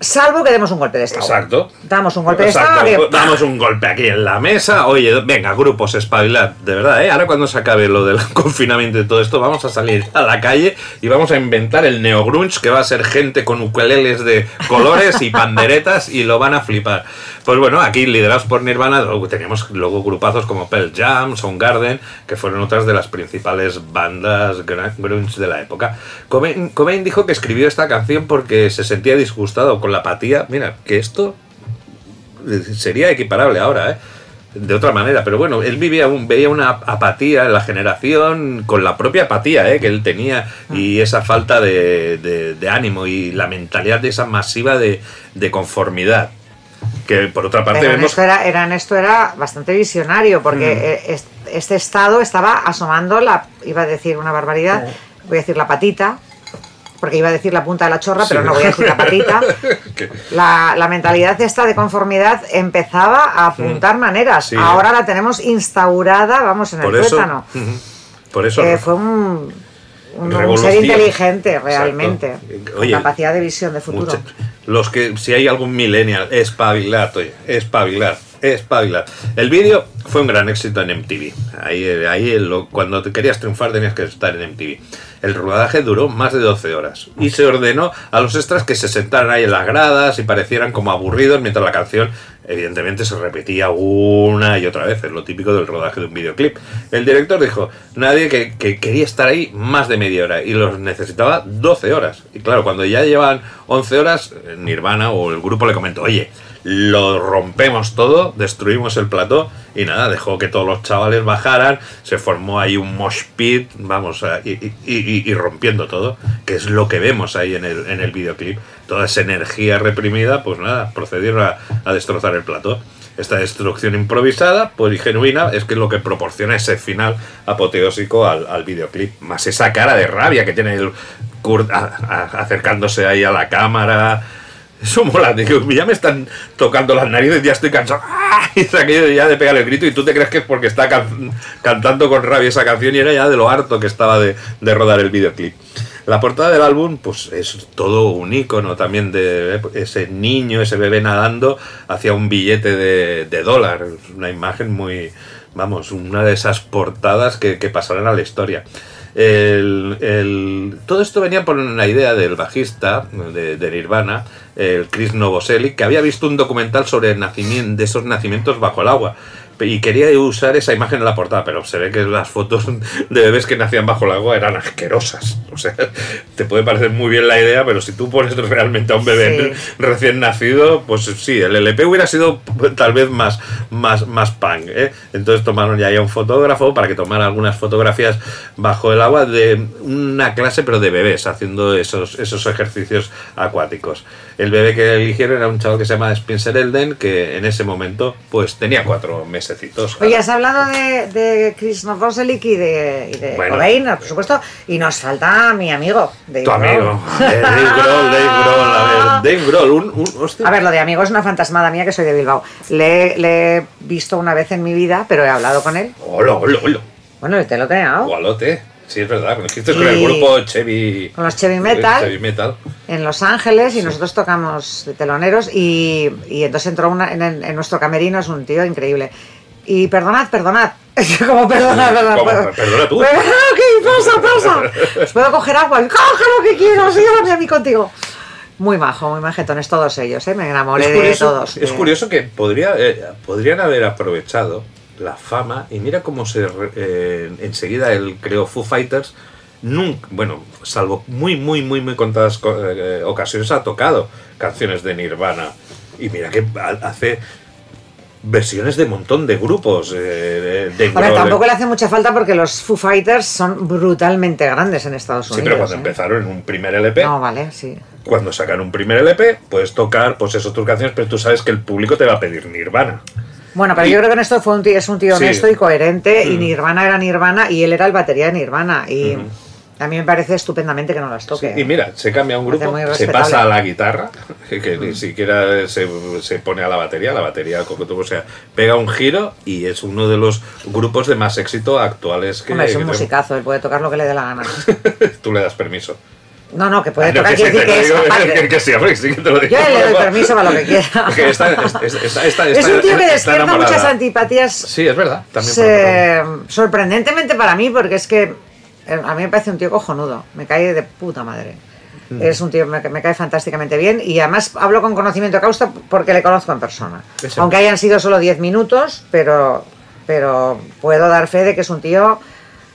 Speaker 3: Salvo que demos un golpe de estado.
Speaker 1: Exacto.
Speaker 3: Damos un golpe
Speaker 1: Exacto,
Speaker 3: de estado. que-
Speaker 1: Damos un golpe aquí en la mesa. Oye, venga, grupos, espabilad. De verdad, ¿eh? Ahora cuando se acabe lo del confinamiento y todo esto, vamos a salir a la calle y vamos a inventar el neogrunge, que va a ser gente con ukeleles de colores y panderetas y lo van a flipar. Pues bueno, aquí liderados por Nirvana, teníamos luego grupazos como Pearl Jam, Soundgarden, que fueron otras de las principales bandas grunge de la época. Cobain, Cobain dijo que escribió esta canción porque se sentía disgustado con la apatía. Mira, que esto sería equiparable ahora, ¿eh? De otra manera, pero bueno, él vivía un, veía una apatía en la generación con la propia apatía ¿eh? que él tenía y esa falta de, de- de ánimo y la mentalidad de esa masiva de, de conformidad. Que por otra parte
Speaker 3: Pero en
Speaker 1: vemos
Speaker 3: esto, era, en esto era bastante visionario, porque
Speaker 1: Mm.
Speaker 3: est- este estado estaba asomando la, iba a decir una barbaridad, voy a decir la patita, porque iba a decir la punta de la chorra, pero no voy a decir la patita. La, la mentalidad esta de conformidad empezaba a apuntar maneras.
Speaker 1: Sí.
Speaker 3: Ahora la tenemos instaurada, vamos, en
Speaker 1: por
Speaker 3: el tuétano.
Speaker 1: Por eso
Speaker 3: Eh, fue un, un- un
Speaker 1: Revolución.
Speaker 3: ser inteligente realmente, con capacidad de visión de futuro.
Speaker 1: Mucha- los que, si hay algún millennial, espabilar, oye, espabilar, espabilar. El vídeo fue un gran éxito en MTV. Ahí, ahí lo- cuando te querías triunfar tenías que estar en MTV. El rodaje duró más de 12 horas y se ordenó a los extras que se sentaran ahí en las gradas y parecieran como aburridos mientras la canción evidentemente se repetía una y otra vez, es lo típico del rodaje de un videoclip. El director dijo, nadie que, que quería estar ahí más de media hora y los necesitaba 12 horas. Y claro, cuando ya llevan 11 horas, eh, Nirvana o el grupo le comentó, oye, lo rompemos todo, destruimos el plató y nada, dejó que todos los chavales bajaran, se formó ahí un mosh pit, vamos, y, y- y- y rompiendo todo, que es lo que vemos ahí en el, en el videoclip. Toda esa energía reprimida, pues nada, procedieron a, a destrozar el plató. Esta destrucción improvisada, pues y genuina, es que es lo que proporciona ese final apoteósico al, al videoclip. Más esa cara de rabia que tiene el Kurt a- a- acercándose ahí a la cámara. Eso mola, digo, ya me están tocando las narices, ya estoy cansado. ¡Ah! Ha quedado ya de pegar el grito y tú te crees que es porque está can- cantando con rabia esa canción y era ya de lo harto que estaba de, rodar el videoclip. La portada del álbum, pues es todo un icono también de eh, ese niño, ese bebé nadando hacia un billete de, de dólar. Es Una imagen muy, vamos, una de esas portadas que, que pasarán a la historia. El- el- todo esto venía por una idea del bajista de Nirvana, el Chris Novoselic, que había visto un documental sobre el nacimiento, de esos nacimientos bajo el agua. Y quería usar esa imagen en la portada, pero se ve que las fotos de bebés que nacían bajo el agua eran asquerosas. O sea, te puede parecer muy bien la idea, pero si tú pones realmente a un bebé
Speaker 3: Sí.
Speaker 1: recién nacido, pues sí, el LP hubiera sido tal vez más, más, más punk. ¿eh? Entonces tomaron ya a un fotógrafo para que tomara algunas fotografías bajo el agua de una clase, pero de bebés, haciendo esos, esos ejercicios acuáticos. El bebé que eligieron era un chaval que se llama Spencer Elden, que en ese momento pues tenía cuatro mesecitos.
Speaker 3: Oye, has hablado de, de Chris Novoselic y de, y de
Speaker 1: Bueno.
Speaker 3: Cobain, por supuesto, y nos falta mi amigo. Dave
Speaker 1: tu
Speaker 3: Grohl.
Speaker 1: amigo. Eh, Dave Grohl, Dave Grohl, a ver, Dave Grohl, un, un- hostia.
Speaker 3: A ver, lo de amigo es una fantasmada mía que soy de Bilbao. Le, le he visto una vez en mi vida, pero he hablado con él.
Speaker 1: Hola, hola, hola.
Speaker 3: Bueno, te lo he tengo.
Speaker 1: Gualote. Sí, es verdad. Conociste con el grupo Chevy.
Speaker 3: Con los Chevy Metal.
Speaker 1: Chevy Metal.
Speaker 3: en Los Ángeles y nosotros tocamos de teloneros y, y entonces entró una, en, en nuestro camerino, es un tío increíble. Y perdonad, perdonad. Como perdonad.
Speaker 1: ¿Cómo?
Speaker 3: puedo-
Speaker 1: Perdona tú.
Speaker 3: Perdona, ¿qué pasa, pasa? Os puedo coger agua, coge lo que quieras, llévame a mí contigo. Muy majo, muy majetones todos ellos, ¿eh? me enamoré de todos.
Speaker 1: es
Speaker 3: de-
Speaker 1: curioso que podría, eh, podrían haber aprovechado la fama y mira cómo se eh, enseguida él creó Foo Fighters. Nunca, bueno, salvo muy, muy, muy, muy contadas co- eh, ocasiones ha tocado canciones de Nirvana. Y mira que ha- hace versiones de montón de grupos. eh, de,
Speaker 3: Ahora, tampoco le hace mucha falta porque los Foo Fighters son brutalmente grandes en Estados
Speaker 1: Sí,
Speaker 3: Unidos.
Speaker 1: pero cuando
Speaker 3: ¿eh?
Speaker 1: empezaron en un primer LP,
Speaker 3: No, vale, sí.
Speaker 1: cuando sacan un primer LP, puedes tocar, pues eso, tus canciones, pero tú sabes que el público te va a pedir Nirvana.
Speaker 3: Bueno, pero
Speaker 1: Y-
Speaker 3: yo creo que en esto fue un tío, es un tío
Speaker 1: Sí.
Speaker 3: honesto y coherente y
Speaker 1: Mm.
Speaker 3: Nirvana era Nirvana y él era el batería de Nirvana y a mí me parece estupendamente que no las toque.
Speaker 1: Y mira, se cambia un grupo, se pasa a la guitarra, que, ni siquiera se, se pone a la batería, la batería, o sea, pega un giro y es uno de los grupos de más éxito actuales que,
Speaker 3: Hombre, es un
Speaker 1: que
Speaker 3: musicazo, él puede tocar lo que le dé la gana.
Speaker 1: Tú le das permiso.
Speaker 3: No, no, que puede
Speaker 1: Ah,
Speaker 3: tocar,
Speaker 1: que
Speaker 3: que es
Speaker 1: digo,
Speaker 3: capaz
Speaker 1: que-
Speaker 3: de-
Speaker 1: que sí, hombre, sí que te lo digo.
Speaker 3: Yo le doy permiso para lo que quiera.
Speaker 1: Que está- está- está- está-
Speaker 3: es un tío que despierta muchas antipatías
Speaker 1: Sí, es verdad. También
Speaker 3: se- sorprendentemente para mí, porque es que a mí me parece un tío cojonudo, me cae de puta madre.
Speaker 1: Mm.
Speaker 3: Es un tío me, me cae fantásticamente bien y además hablo con conocimiento de causa porque le conozco en persona. Aunque hayan sido solo 10 minutos, pero, pero puedo dar fe de que es un tío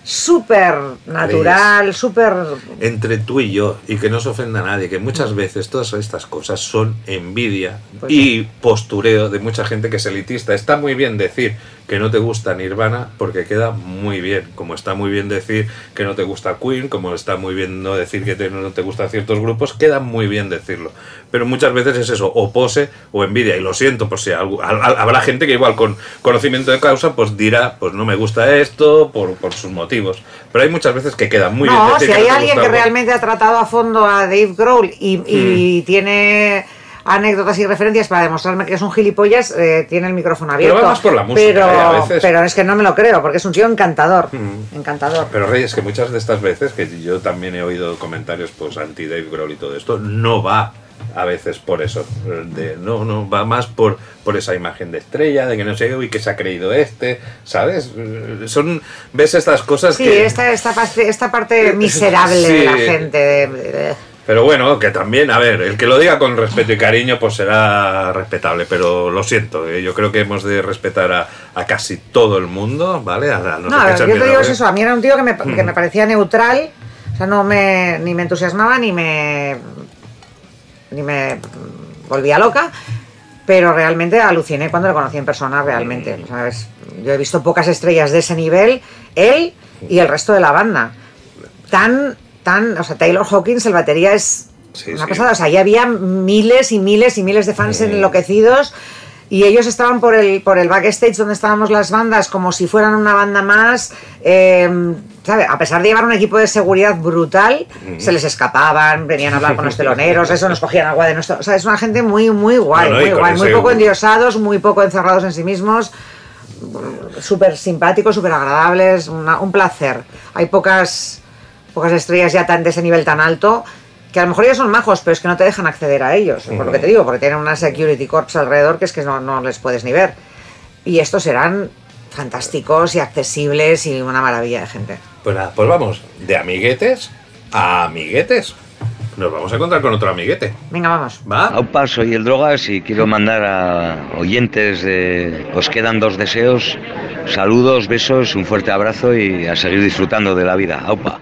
Speaker 3: súper natural, súper...
Speaker 1: entre tú y yo, y que no se ofenda a nadie, que muchas veces todas estas cosas son envidia
Speaker 3: Pues
Speaker 1: y postureo de mucha gente que es elitista. Está muy bien decir que no te gusta Nirvana porque queda muy bien, como está muy bien decir que no te gusta Queen, como está muy bien no decir que te- no te gustan ciertos grupos, queda muy bien decirlo. Pero muchas veces es eso, o pose o envidia, y lo siento, por si algo- al- al- habrá gente que igual con conocimiento de causa pues dirá, pues no me gusta esto por, por sus motivos. Pero hay muchas veces que queda muy bien
Speaker 3: no, si
Speaker 1: que
Speaker 3: hay
Speaker 1: no
Speaker 3: alguien que realmente ha tratado a fondo a Dave Grohl y, y
Speaker 1: Hmm.
Speaker 3: tiene anécdotas y referencias para demostrarme que es un gilipollas, eh, tiene el micrófono abierto.
Speaker 1: va más por la música,
Speaker 3: pero,
Speaker 1: eh, a veces.
Speaker 3: pero es que no me lo creo, porque es un tío encantador. Encantador.
Speaker 1: Pero Reyes, que muchas de estas veces, que yo también he oído comentarios pues anti Dave Grohl y todo esto, no va a veces por eso. De, no, no, va más por, por esa imagen de estrella, de que no sé qué, uy, que se ha creído este, ¿sabes? Eh, Son, ves estas cosas
Speaker 3: Sí,
Speaker 1: que...
Speaker 3: esta, esta, parte, esta parte miserable de la gente. de-
Speaker 1: Pero bueno, que también, a ver, el que lo diga con respeto y cariño, pues será respetable, pero lo siento, eh, yo creo que hemos de respetar a, a casi todo el mundo, ¿vale? A- a no
Speaker 3: No,
Speaker 1: se
Speaker 3: yo te digo eso, a mí era un tío que me, que me parecía neutral, o sea, no me, ni me entusiasmaba ni me, ni me volvía loca, pero realmente aluciné cuando lo conocí en persona, realmente. ¿sabes? Yo he visto pocas estrellas de ese nivel, él y el resto de la banda. Tan, tan, o sea, Taylor Hawkins, el batería es
Speaker 1: Sí,
Speaker 3: una
Speaker 1: sí.
Speaker 3: pasada, o sea, ya había miles y miles y miles de fans
Speaker 1: Mm.
Speaker 3: enloquecidos. Y ellos estaban por el, por el backstage donde estábamos las bandas como si fueran una banda más. eh, ¿sabe? A pesar de llevar un equipo de seguridad brutal,
Speaker 1: Mm.
Speaker 3: se les escapaban, venían a hablar con los teloneros, eso, nos cogían agua de nuestro. O sea, es una gente muy, muy guay,
Speaker 1: No, no, y
Speaker 3: muy guay, muy poco endiosados, muy poco encerrados en sí mismos, súper simpáticos, súper agradables, una- un placer. Hay pocas, pocas estrellas ya tan de ese nivel tan alto que a lo mejor ellos son majos, pero es que no te dejan acceder a ellos, por lo que te digo, porque tienen una security corps alrededor que es que no, no les puedes ni ver. Y estos serán fantásticos y accesibles y una maravilla de gente.
Speaker 1: Pues nada, pues vamos, de amiguetes a amiguetes. Nos vamos a encontrar con otro amiguete.
Speaker 3: Venga, vamos.
Speaker 1: ¿Va?
Speaker 4: Aupa, soy el Drogas y quiero mandar a oyentes de Os quedan dos deseos. Saludos, besos, un fuerte abrazo y a seguir disfrutando de la vida. Aupa.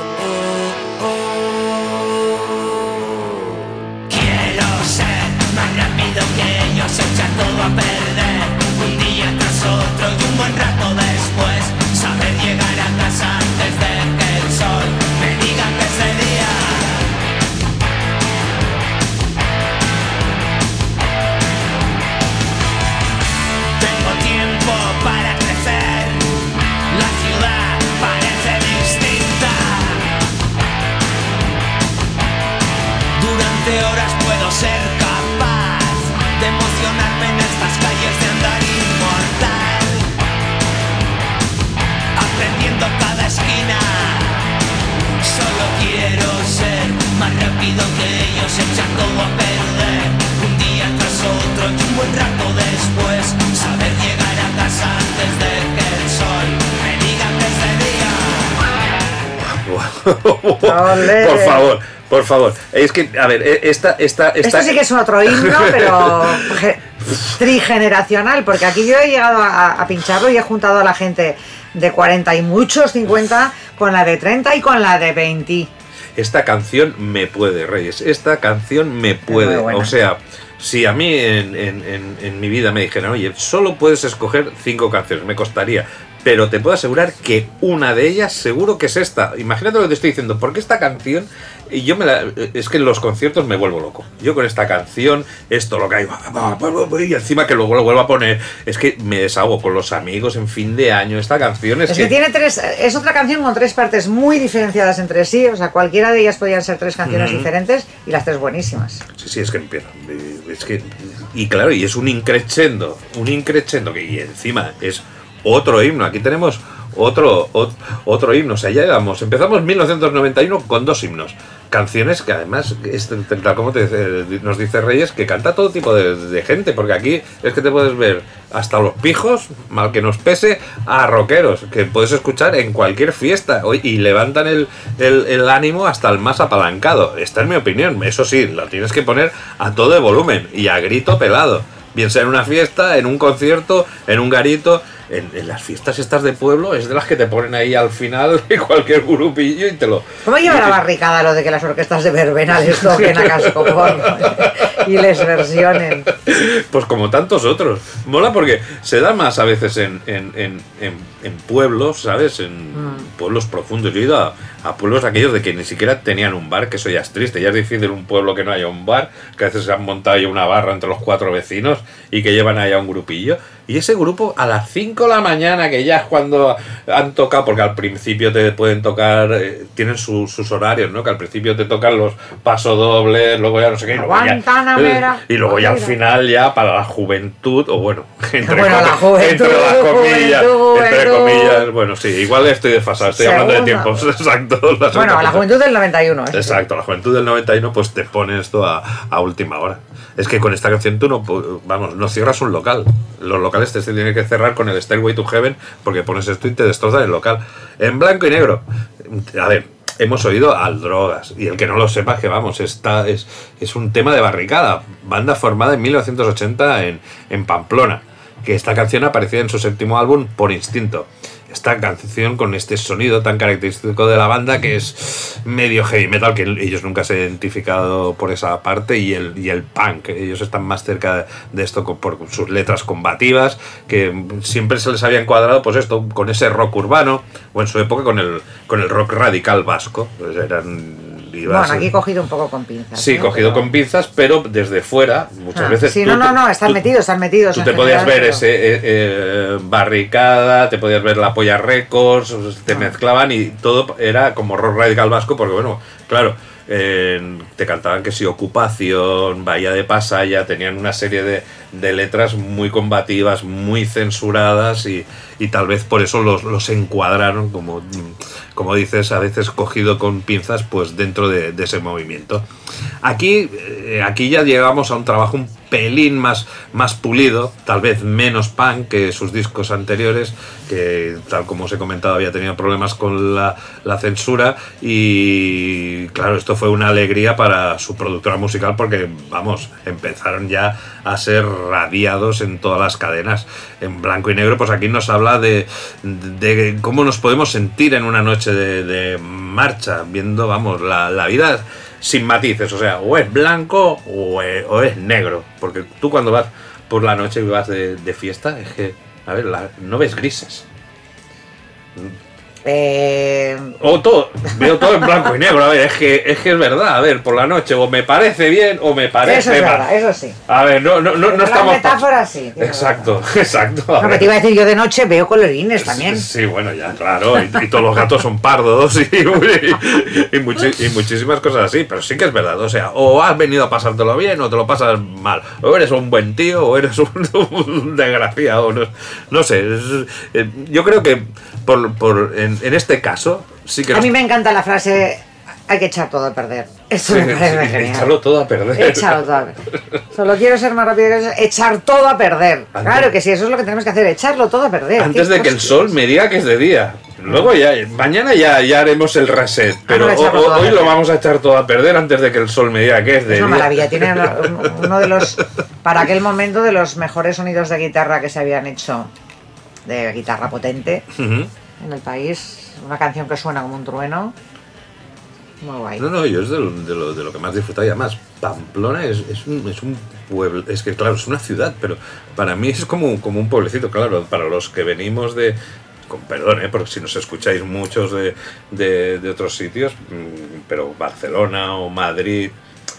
Speaker 5: a perder. Un día tras otro y un buen rato rápido que ellos echan todo a perder. Un día tras otro y un buen rato después, saber llegar a casa antes de que el sol me diga que es de día.
Speaker 1: Por favor. Por favor, es que, a ver, e, esta, esta, esta...
Speaker 3: Esto sí que es otro himno, pero trigeneracional, porque aquí yo he llegado a, a pincharlo y he juntado a la gente de 40 y muchos, 50, con la de 30 y con la de 20
Speaker 1: esta canción me puede, Reyes. Esta canción me puede. O sea, si a mí en, en- en- en mi vida me dijeran, oye, solo puedes escoger cinco canciones, me costaría. Pero te puedo asegurar que una de ellas seguro que es esta. Imagínate lo que te estoy diciendo, porque esta canción, y yo me la, es que en los conciertos me vuelvo loco. Yo con esta canción, esto lo que hay, y encima que luego lo vuelvo a poner, es que me desahogo con los amigos en fin de año. Esta canción es,
Speaker 3: Es que tiene tres, es otra canción con tres partes muy diferenciadas entre sí, o sea, cualquiera de ellas podrían ser tres canciones diferentes y las tres buenísimas.
Speaker 1: Sí, sí, es que empieza. Es que, y claro, y es un increchendo, un increchendo que y encima es otro himno. Aquí tenemos otro, ot- otro himno. O sea, ya vamos, empezamos en 1991 con dos himnos. Canciones que además, es tal como te nos dice Reyes, que canta todo tipo de, gente, porque aquí es que te puedes ver hasta los pijos, mal que nos pese, a rockeros, que puedes escuchar en cualquier fiesta y levantan el, el- el ánimo hasta el más apalancado. Esta es mi opinión, eso sí, lo tienes que poner a todo de volumen y a grito pelado. Bien sea en una fiesta, en un concierto, en un garito, en, en las fiestas estas de pueblo, es de las que te ponen ahí al final de cualquier grupillo y te lo...
Speaker 3: ¿Cómo lleva la barricada lo de que las orquestas de verbena les toquen a casco porro y les versionen?
Speaker 1: Pues como tantos otros. Mola porque se da más a veces en, en, en, en- en pueblos, ¿sabes? En
Speaker 3: Mm.
Speaker 1: pueblos profundos. Yo he ido a, a pueblos aquellos de que ni siquiera tenían un bar, que eso ya es triste. Ya es difícil un pueblo que no haya un bar, que a veces se han montado ahí una barra entre los cuatro vecinos y que llevan allá un grupillo. Y ese grupo a las 5 de la mañana, que ya es cuando han tocado, porque al principio te pueden tocar, eh, tienen su- sus horarios, ¿no? Que al principio te tocan los pasodobles, luego ya no sé qué. Y luego ya,
Speaker 3: Guantanamera.
Speaker 1: y luego ya al final ya para la juventud, o bueno, entre,
Speaker 3: Bueno, la
Speaker 1: comi-
Speaker 3: juventud,
Speaker 1: entre las comillas,
Speaker 3: juventud,
Speaker 1: entre comillas, bueno, sí, igual estoy desfasado, estoy hablando de tiempos, exacto. la
Speaker 3: Bueno, a la juventud del 91. ¿eh?
Speaker 1: Exacto, la juventud del 91 pues te pone esto a, a última hora. Es que con esta canción tú no, vamos, no cierras un local. Los locales te tienen que cerrar con el Stairway to Heaven porque pones esto y te destrozan el local. En blanco y negro. A ver, hemos oído al Drogas y el que no lo sepa que vamos, esta es, es un tema de barricada. Banda formada en 1980 en, en Pamplona. Que esta canción aparecía en su séptimo álbum Por Instinto esta canción con este sonido tan característico de la banda que es medio heavy metal, que ellos nunca se han identificado por esa parte, y el, y el punk. Ellos están más cerca de esto por sus letras combativas, que siempre se les había encuadrado, pues esto, con ese rock urbano, o en su época con el, con el rock radical vasco. Pues eran.
Speaker 3: Bueno, aquí cogido un poco con pinzas.
Speaker 1: Sí,
Speaker 3: ¿eh?
Speaker 1: cogido
Speaker 3: Pero-
Speaker 1: con pinzas, pero desde fuera, muchas
Speaker 3: Ah,
Speaker 1: veces.
Speaker 3: Sí,
Speaker 1: tú
Speaker 3: no, no, no, están metidos, están metidos.
Speaker 1: Tú te podías ver ese eh, eh, barricada, te podías ver la polla sea, te
Speaker 3: Ah.
Speaker 1: mezclaban y todo era como rock radical vasco, porque bueno, claro, te cantaban que si ocupación, Bahía de Pasaya, tenían una serie de, de letras muy combativas, muy censuradas y, y tal vez por eso los, los encuadraron, como, como dices, a veces cogido con pinzas, pues dentro de, ese movimiento. Aquí, eh, aquí ya llegamos a un trabajo un pelín más, más pulido, tal vez menos punk que sus discos anteriores, que tal como os he comentado había tenido problemas con la, la censura y claro, esto fue una alegría para su productora musical porque, vamos, empezaron ya a ser radiados en todas las cadenas. En blanco y negro, pues aquí nos habla de, cómo nos podemos sentir en una noche de, marcha, viendo, vamos, la, la vida sin matices, o sea, o es blanco o es, o es negro, porque tú cuando vas por la noche y vas de, fiesta, es que, a ver, no ves grises.
Speaker 3: Eh,
Speaker 1: O todo, veo todo en blanco y negro, a ver, es que, es que es verdad, a ver, por la noche o me parece bien o me parece
Speaker 3: eso es
Speaker 1: mal.
Speaker 3: verdad, eso sí.
Speaker 1: A ver, no, no, no, estamos...
Speaker 3: metáforas sí.
Speaker 1: Exacto, exacto. a
Speaker 3: No,
Speaker 1: ver.
Speaker 3: te iba a decir yo de noche veo colorines también.
Speaker 1: Sí, bueno, ya, claro. Y, y todos los gatos son pardos y, y, muchísimas cosas así. Pero sí que es verdad. O sea, o has venido a pasártelo bien o te lo pasas mal. O eres un buen tío o eres un, un desgraciado. No, no sé. eh, yo creo que por, por- en, en este caso sí que...
Speaker 3: A
Speaker 1: nos-
Speaker 3: mí me encanta la frase hay que echar todo a perder. Eso me parece
Speaker 1: Sí,
Speaker 3: genial.
Speaker 1: echarlo todo a perder.
Speaker 3: Echarlo todo a perder. Solo quiero ser más rápido que eso, echar todo a perder.
Speaker 1: Antes-
Speaker 3: Claro que sí, eso es lo que tenemos que hacer, echarlo todo a perder.
Speaker 1: Antes de que el sol me diga que es de día. Luego ya, mañana ya, ya haremos el reset, pero
Speaker 3: Vamos a echarlo
Speaker 1: ho-
Speaker 3: todo a
Speaker 1: hoy lo vamos a echar todo a perder antes de que el sol me diga que es de
Speaker 3: Es una
Speaker 1: día.
Speaker 3: maravilla, tiene uno- uno de los, para aquel momento, de los mejores sonidos de guitarra que se habían hecho, de guitarra potente
Speaker 1: Ujú.
Speaker 3: En el país. Una canción que suena como un trueno. Muy guay.
Speaker 1: No, no, yo es de lo, de lo, de lo que más disfruto y además Pamplona es, es, un, es un pueblo, es que claro, es una ciudad, pero para mí es como, como un pueblecito, claro, para los que venimos de, con perdón, ¿eh? porque si nos escucháis muchos de, de, de otros sitios, mm, pero Barcelona o Madrid,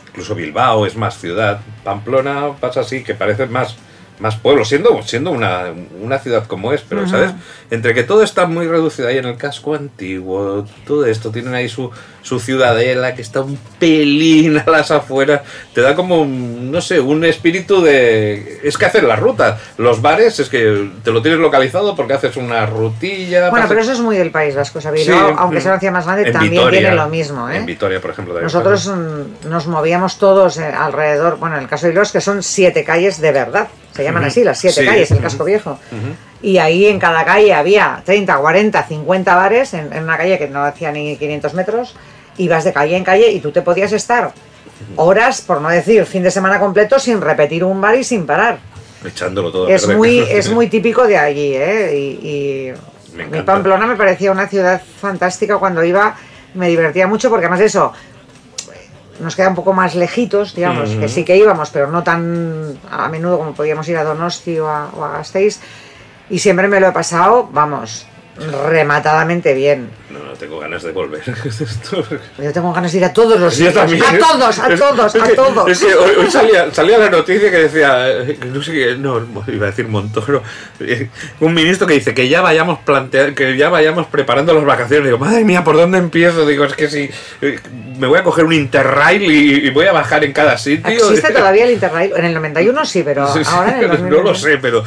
Speaker 1: incluso Bilbao es más ciudad, Pamplona pasa así, que parece más, más pueblo, siendo, siendo una, una ciudad como es, pero, ¿sabes? Entre que todo está muy reducido ahí en el casco antiguo, todo esto, tienen ahí su, su ciudadela que está un pelín a las afueras, te da como, no sé, un espíritu de... Es que hacer la ruta, los bares es que te lo tienes localizado porque haces una rutilla...
Speaker 3: Bueno,
Speaker 1: pasas-
Speaker 3: pero eso es muy del País Vasco.
Speaker 1: Sí,
Speaker 3: Bilbao, aunque sea una ciudad más grande, también
Speaker 1: Vitoria,
Speaker 3: tiene lo mismo. ¿eh?
Speaker 1: En Vitoria, por ejemplo.
Speaker 3: Nosotros
Speaker 1: pasa.
Speaker 3: mm, nos movíamos todos eh, alrededor, bueno, en el caso de Los, que son siete calles de verdad, se llaman así, las siete
Speaker 1: Sí.
Speaker 3: calles, el casco viejo. Y ahí en cada calle había 30, 40, 50 bares, en, en una calle que no hacía ni 500 metros, ibas de calle en calle y tú te podías estar horas, por no decir fin de semana completo, sin repetir un bar y sin parar.
Speaker 1: Echándolo todo
Speaker 3: Es muy, es muy típico de allí, ¿eh? Y, y mi. Pamplona me parecía una ciudad fantástica cuando iba, me divertía mucho porque además de eso nos queda un poco más lejitos, digamos, que sí que íbamos, pero no tan a menudo como podíamos ir a Donosti o a, o a Gasteiz. Y siempre me lo he pasado, vamos, rematadamente bien.
Speaker 1: No, no, tengo ganas de volver.
Speaker 3: Yo tengo ganas de ir a todos los
Speaker 1: Yo
Speaker 3: sitios.
Speaker 1: también.
Speaker 3: A todos, a todos,
Speaker 1: es
Speaker 3: a
Speaker 1: que-
Speaker 3: todos.
Speaker 1: Es que hoy, hoy salía, salía la noticia que decía, eh, no sé qué, no, iba a decir Montoro, eh, un ministro que dice que ya vayamos plantear, que ya vayamos preparando las vacaciones. Digo, madre mía, ¿por dónde empiezo? Digo, es que si eh, me voy a coger un interrail y, y voy a bajar en cada sitio.
Speaker 3: ¿Existe todavía el Interrail? En el 91 sí, pero
Speaker 1: Sí, sí,
Speaker 3: ahora en el
Speaker 1: no
Speaker 3: 2021.
Speaker 1: lo sé, pero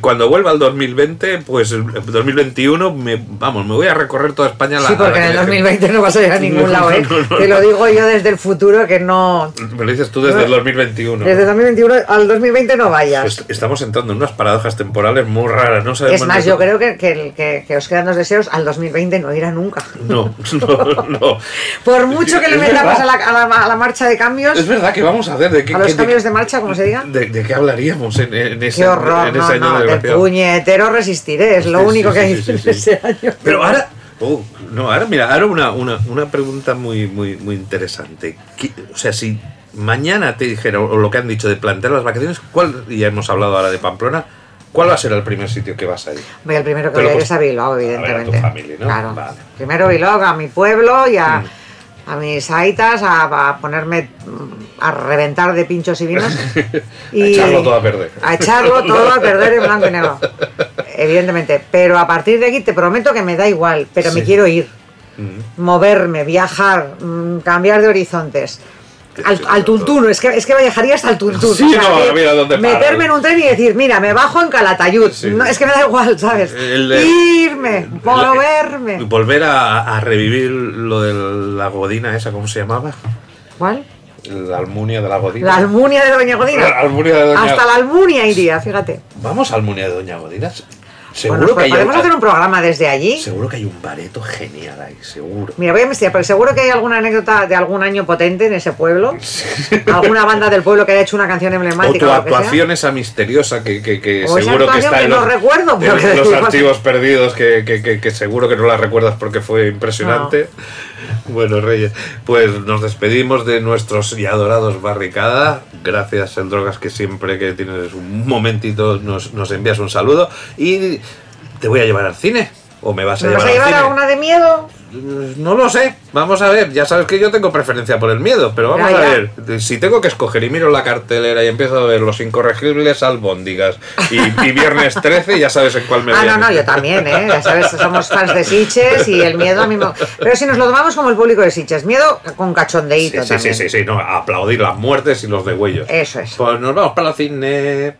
Speaker 1: cuando vuelva al 2020, pues el 2021, me, vamos, me voy a recorrer toda España. La-
Speaker 3: Sí,
Speaker 1: la
Speaker 3: porque en el
Speaker 1: que-
Speaker 3: 2020 no vas a llegar a ningún
Speaker 1: No,
Speaker 3: lado, ¿eh?
Speaker 1: no, no,
Speaker 3: Te
Speaker 1: no.
Speaker 3: lo digo yo desde el futuro que no...
Speaker 1: Me lo dices tú desde el 2021.
Speaker 3: Desde el 2021 al 2020 no vayas.
Speaker 1: Est- Estamos entrando en unas paradojas temporales muy raras, no sabemos.
Speaker 3: Es más, yo creo que, que, que- que os quedan dos deseos al 2020 no irá nunca.
Speaker 1: No, no, no.
Speaker 3: Por mucho que le metamos a la, a, la, a la marcha de cambios,
Speaker 1: Es verdad que vamos a hacer de qué,
Speaker 3: a los cambios de marcha, como se diga.
Speaker 1: de, de qué hablaríamos en, en ese,
Speaker 3: Qué horror,
Speaker 1: en
Speaker 3: no,
Speaker 1: ese año
Speaker 3: no, de puñetero resistiré, es lo
Speaker 1: Sí,
Speaker 3: único
Speaker 1: sí,
Speaker 3: que hay
Speaker 1: sí,
Speaker 3: en
Speaker 1: sí.
Speaker 3: ese año.
Speaker 1: Pero ahora, oh, no, ahora mira, ahora una, una, una pregunta muy, muy, muy interesante. ¿Qué- O sea, si mañana te dijera, o lo que han dicho de plantear las vacaciones, ¿cuál, ya hemos hablado ahora de Pamplona, ¿cuál va a ser el primer sitio que vas a ir?
Speaker 3: Voy al primero que voy a ir es a Bilbao,
Speaker 1: a ver a tu
Speaker 3: evidentemente.
Speaker 1: familia, ¿no?
Speaker 3: Claro.
Speaker 1: Vale.
Speaker 3: Primero Bilbao, a mi pueblo y a,
Speaker 1: Mm.
Speaker 3: A mis aitas, a, a ponerme mm, a reventar de pinchos y vinos. y
Speaker 1: A echarlo todo a perder.
Speaker 3: A echarlo todo a perder en blanco y negro. Evidentemente. Pero a partir de aquí te prometo que me da igual, pero me quiero ir.
Speaker 1: Mm.
Speaker 3: Moverme, viajar, mm, cambiar de horizontes. Al, al. Tuntún, es que, es que viajaría hasta el Tuntún.
Speaker 1: Sí, no, mira dónde
Speaker 3: meterme en un tren y decir, mira, me bajo en Calatayud.
Speaker 1: Sí.
Speaker 3: No, es que me da igual, ¿sabes?
Speaker 1: El
Speaker 3: Irme,
Speaker 1: el-
Speaker 3: moverme.
Speaker 1: Volver a, a revivir lo de la godina esa, ¿cómo se llamaba?
Speaker 3: ¿Cuál?
Speaker 1: La almunia de la godina.
Speaker 3: La Almunia de Doña Godina.
Speaker 1: La Almunia de Doña-
Speaker 3: Hasta la Almunia iría, fíjate.
Speaker 1: Vamos a Almunia de Doña Godina. Seguro
Speaker 3: Bueno,
Speaker 1: que hay
Speaker 3: podemos hacer un programa desde allí.
Speaker 1: Seguro que hay un bareto genial ahí, seguro.
Speaker 3: Mira, voy a investigar, pero seguro que hay alguna anécdota de algún año potente en ese pueblo. Alguna banda del pueblo que haya hecho una canción
Speaker 1: O
Speaker 3: emblemática.
Speaker 1: tu
Speaker 3: o que sea.
Speaker 1: actuación esa misteriosa que, que, que
Speaker 3: O esa
Speaker 1: seguro que
Speaker 3: actuación
Speaker 1: está
Speaker 3: que
Speaker 1: en
Speaker 3: no
Speaker 1: los,
Speaker 3: recuerdo,
Speaker 1: en
Speaker 3: que
Speaker 1: los archivos perdidos que, que- que- que seguro que no la recuerdas porque fue impresionante. Bueno, Reyes, pues nos despedimos de nuestros ya adorados Barricada. Gracias, El Drogas, que siempre que tienes un momentito nos, nos envías un saludo. Y te voy a llevar al cine. ¿O me vas a
Speaker 3: ¿Me
Speaker 1: llevar
Speaker 3: vas a llevar
Speaker 1: al
Speaker 3: a una de miedo?
Speaker 1: No lo sé, vamos a ver, ya sabes que yo tengo preferencia por el miedo, pero vamos
Speaker 3: Ya,
Speaker 1: a ver, si tengo que escoger y miro la cartelera y empiezo a ver Los Incorregibles Albóndigas y, y Viernes 13, ya sabes en cuál me
Speaker 3: Ah, no, no, yo también, ¿eh? Ya sabes, somos fans de Sitches y el miedo a mí... me- Pero si nos lo tomamos como el público de Sitches, miedo con
Speaker 1: Sí,
Speaker 3: cachondeíto
Speaker 1: sí, sí,
Speaker 3: también.
Speaker 1: sí, sí, no, aplaudir las muertes y los degüellos.
Speaker 3: Eso es.
Speaker 1: Pues nos vamos para el cine.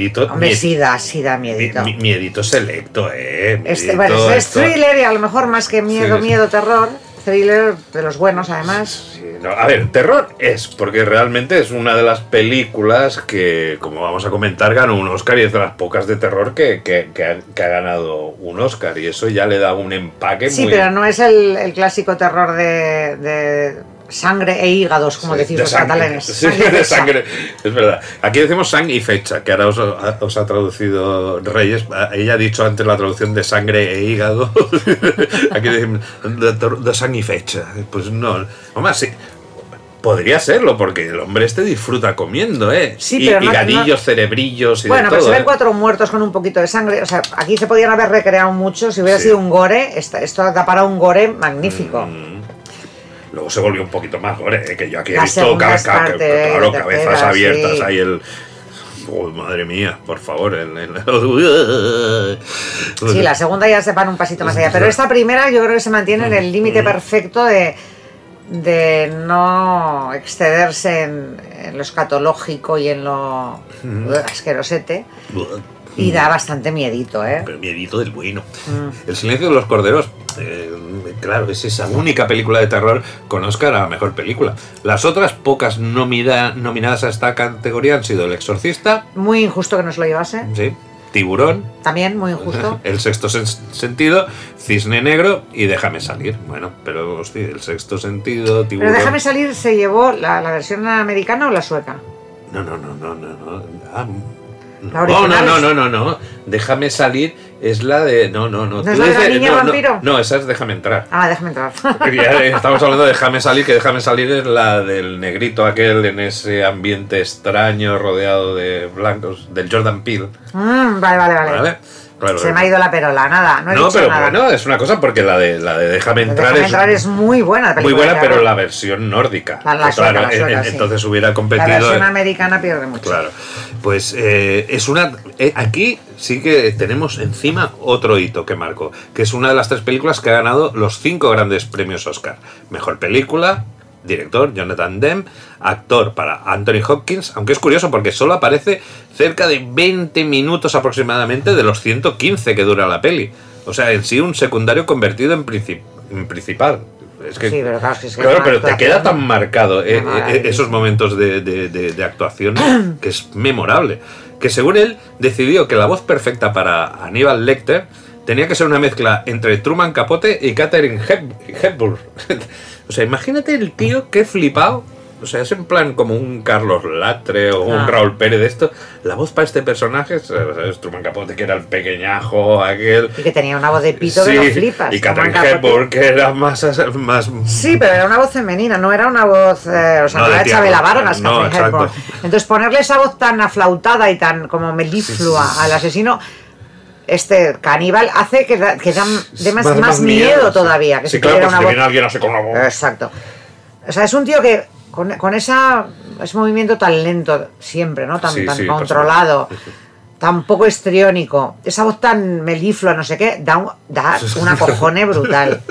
Speaker 1: Miedito,
Speaker 3: Hombre, sí da, sí da miedito.
Speaker 1: mi- mi- miedito selecto, eh.
Speaker 3: Este, bueno, es
Speaker 1: esto-
Speaker 3: thriller y a lo mejor más que miedo,
Speaker 1: Sí.
Speaker 3: miedo, terror. Thriller de los buenos, además.
Speaker 1: Sí, no, a ver, terror es, porque realmente es una de las películas que, como vamos a comentar, ganó un Oscar y es de las pocas de terror que, que- que ha, que ha ganado un Oscar y eso ya le da un empaque
Speaker 3: Sí,
Speaker 1: muy...
Speaker 3: pero no es el, el clásico terror de, de sangre e hígados, como
Speaker 1: Sí,
Speaker 3: decís
Speaker 1: de
Speaker 3: los
Speaker 1: sangre.
Speaker 3: catalanes.
Speaker 1: Sí,
Speaker 3: Sangre y
Speaker 1: de sangre. Es verdad. Aquí decimos sang y fecha, que ahora os, os ha traducido Reyes. Ella ha dicho antes la traducción de sangre e hígado. Aquí decimos de, de sang y fecha. Pues no. Hombre, sí. Podría serlo, porque el hombre este disfruta comiendo, ¿eh?
Speaker 3: Sí,
Speaker 1: y,
Speaker 3: pero no-
Speaker 1: higadillos,
Speaker 3: no-
Speaker 1: cerebrillos y
Speaker 3: Bueno,
Speaker 1: de
Speaker 3: pero
Speaker 1: todo.
Speaker 3: se ven
Speaker 1: ¿eh?
Speaker 3: cuatro muertos con un poquito de sangre. O sea, aquí se podían haber recreado mucho. Si hubiera
Speaker 1: Sí.
Speaker 3: sido un gore, esto da para un gore magnífico.
Speaker 1: Mm. Luego se volvió un poquito más gore, ¿eh? que yo aquí he visto
Speaker 3: parte,
Speaker 1: claro,
Speaker 3: la
Speaker 1: cabezas abiertas
Speaker 3: sí.
Speaker 1: ahí el. Madre mía, por favor. el- el-
Speaker 3: Sí, la segunda ya se van un pasito más allá. Pero esta primera yo creo que se mantiene en el límite perfecto de, de no excederse en, en lo escatológico y en lo asquerosete. Y da bastante miedito, ¿eh?
Speaker 1: Pero miedito del bueno.
Speaker 3: Mm.
Speaker 1: El silencio de los corderos, eh, claro, es esa única película de terror con Oscar a mejor película. Las otras pocas nomina- nominadas a esta categoría han sido El Exorcista,
Speaker 3: Muy injusto que nos lo llevase.
Speaker 1: sí, Tiburón,
Speaker 3: También muy injusto.
Speaker 1: El Sexto Sen- Sentido, Cisne Negro y Déjame Salir. Bueno, pero hostia, El Sexto Sentido, Tiburón.
Speaker 3: Pero déjame salir, ¿se llevó la, la versión americana o la sueca?
Speaker 1: No, no, no, no, no, no. Ah,
Speaker 3: La
Speaker 1: no, no, no, no, no, no. Déjame salir es la de. No, no, no.
Speaker 3: ¿No es la de la
Speaker 1: dices-
Speaker 3: niña
Speaker 1: no, no,
Speaker 3: vampiro?
Speaker 1: No, esa es Déjame entrar.
Speaker 3: Ah, déjame entrar.
Speaker 1: Ya estamos hablando de Déjame salir, que Déjame salir es la del negrito aquel en ese ambiente extraño rodeado de blancos, del Jordan Peele.
Speaker 3: Mm, vale, vale, vale.
Speaker 1: ¿Vale? Claro,
Speaker 3: Se me ha ido la perola, nada, no he
Speaker 1: No,
Speaker 3: dicho
Speaker 1: pero
Speaker 3: nada.
Speaker 1: bueno, es una cosa porque la de, la de Déjame entrar,
Speaker 3: Déjame
Speaker 1: es,
Speaker 3: entrar es muy buena. la
Speaker 1: muy buena,
Speaker 3: claro.
Speaker 1: pero la versión nórdica.
Speaker 3: La- la sueca,
Speaker 1: claro,
Speaker 3: la sueca,
Speaker 1: en-
Speaker 3: sí.
Speaker 1: entonces hubiera
Speaker 3: La
Speaker 1: competido.
Speaker 3: versión
Speaker 1: en-
Speaker 3: americana pierde mucho.
Speaker 1: Claro. Pues eh, es una. eh, aquí sí que tenemos encima otro hito que marco, que es una de las tres películas que ha ganado los cinco grandes premios Oscar: Mejor película, director Jonathan Demme, actor para Anthony Hopkins, aunque es curioso porque solo aparece cerca de 20 minutos aproximadamente de los 115 que dura la peli. O sea, en sí un secundario convertido en, princip- en principal. Es que,
Speaker 3: Sí, pero claro, es que
Speaker 1: Claro, pero te queda tan marcado eh, eh,
Speaker 3: maravilla.
Speaker 1: esos momentos de, de- de- de actuación que es memorable. Que según él decidió que la voz perfecta para Aníbal Lecter tenía que ser una mezcla entre Truman Capote y Katherine Hep- Hepburn. o sea, imagínate el tío que flipado. O sea, es en plan como un Carlos Latre o un
Speaker 3: Ah.
Speaker 1: Raúl Pérez de esto. La voz para este personaje es, es Truman Capote, que era el pequeñajo, aquel.
Speaker 3: Y que tenía una voz de pito que
Speaker 1: Sí,
Speaker 3: lo flipas.
Speaker 1: Y
Speaker 3: Capote.
Speaker 1: Hepburn, que era más, más
Speaker 3: Sí, pero era una voz femenina, no era una voz. eh, o sea,
Speaker 1: No,
Speaker 3: no,
Speaker 1: de
Speaker 3: era Chabela Vargas,
Speaker 1: no,
Speaker 3: Catherine. Entonces, ponerle esa voz tan aflautada y tan como meliflua al asesino. Este caníbal hace que da, que da dé más, más miedo, todavía. Que
Speaker 1: sí,
Speaker 3: si
Speaker 1: claro, pues
Speaker 3: una
Speaker 1: si viene alguien así con la voz.
Speaker 3: Exacto. O sea, es un tío que con, con esa, ese movimiento tan lento siempre, ¿no? Tan,
Speaker 1: Sí,
Speaker 3: tan
Speaker 1: sí,
Speaker 3: controlado, tan poco estriónico, esa voz tan meliflua, no sé qué, da un, da un acojone brutal.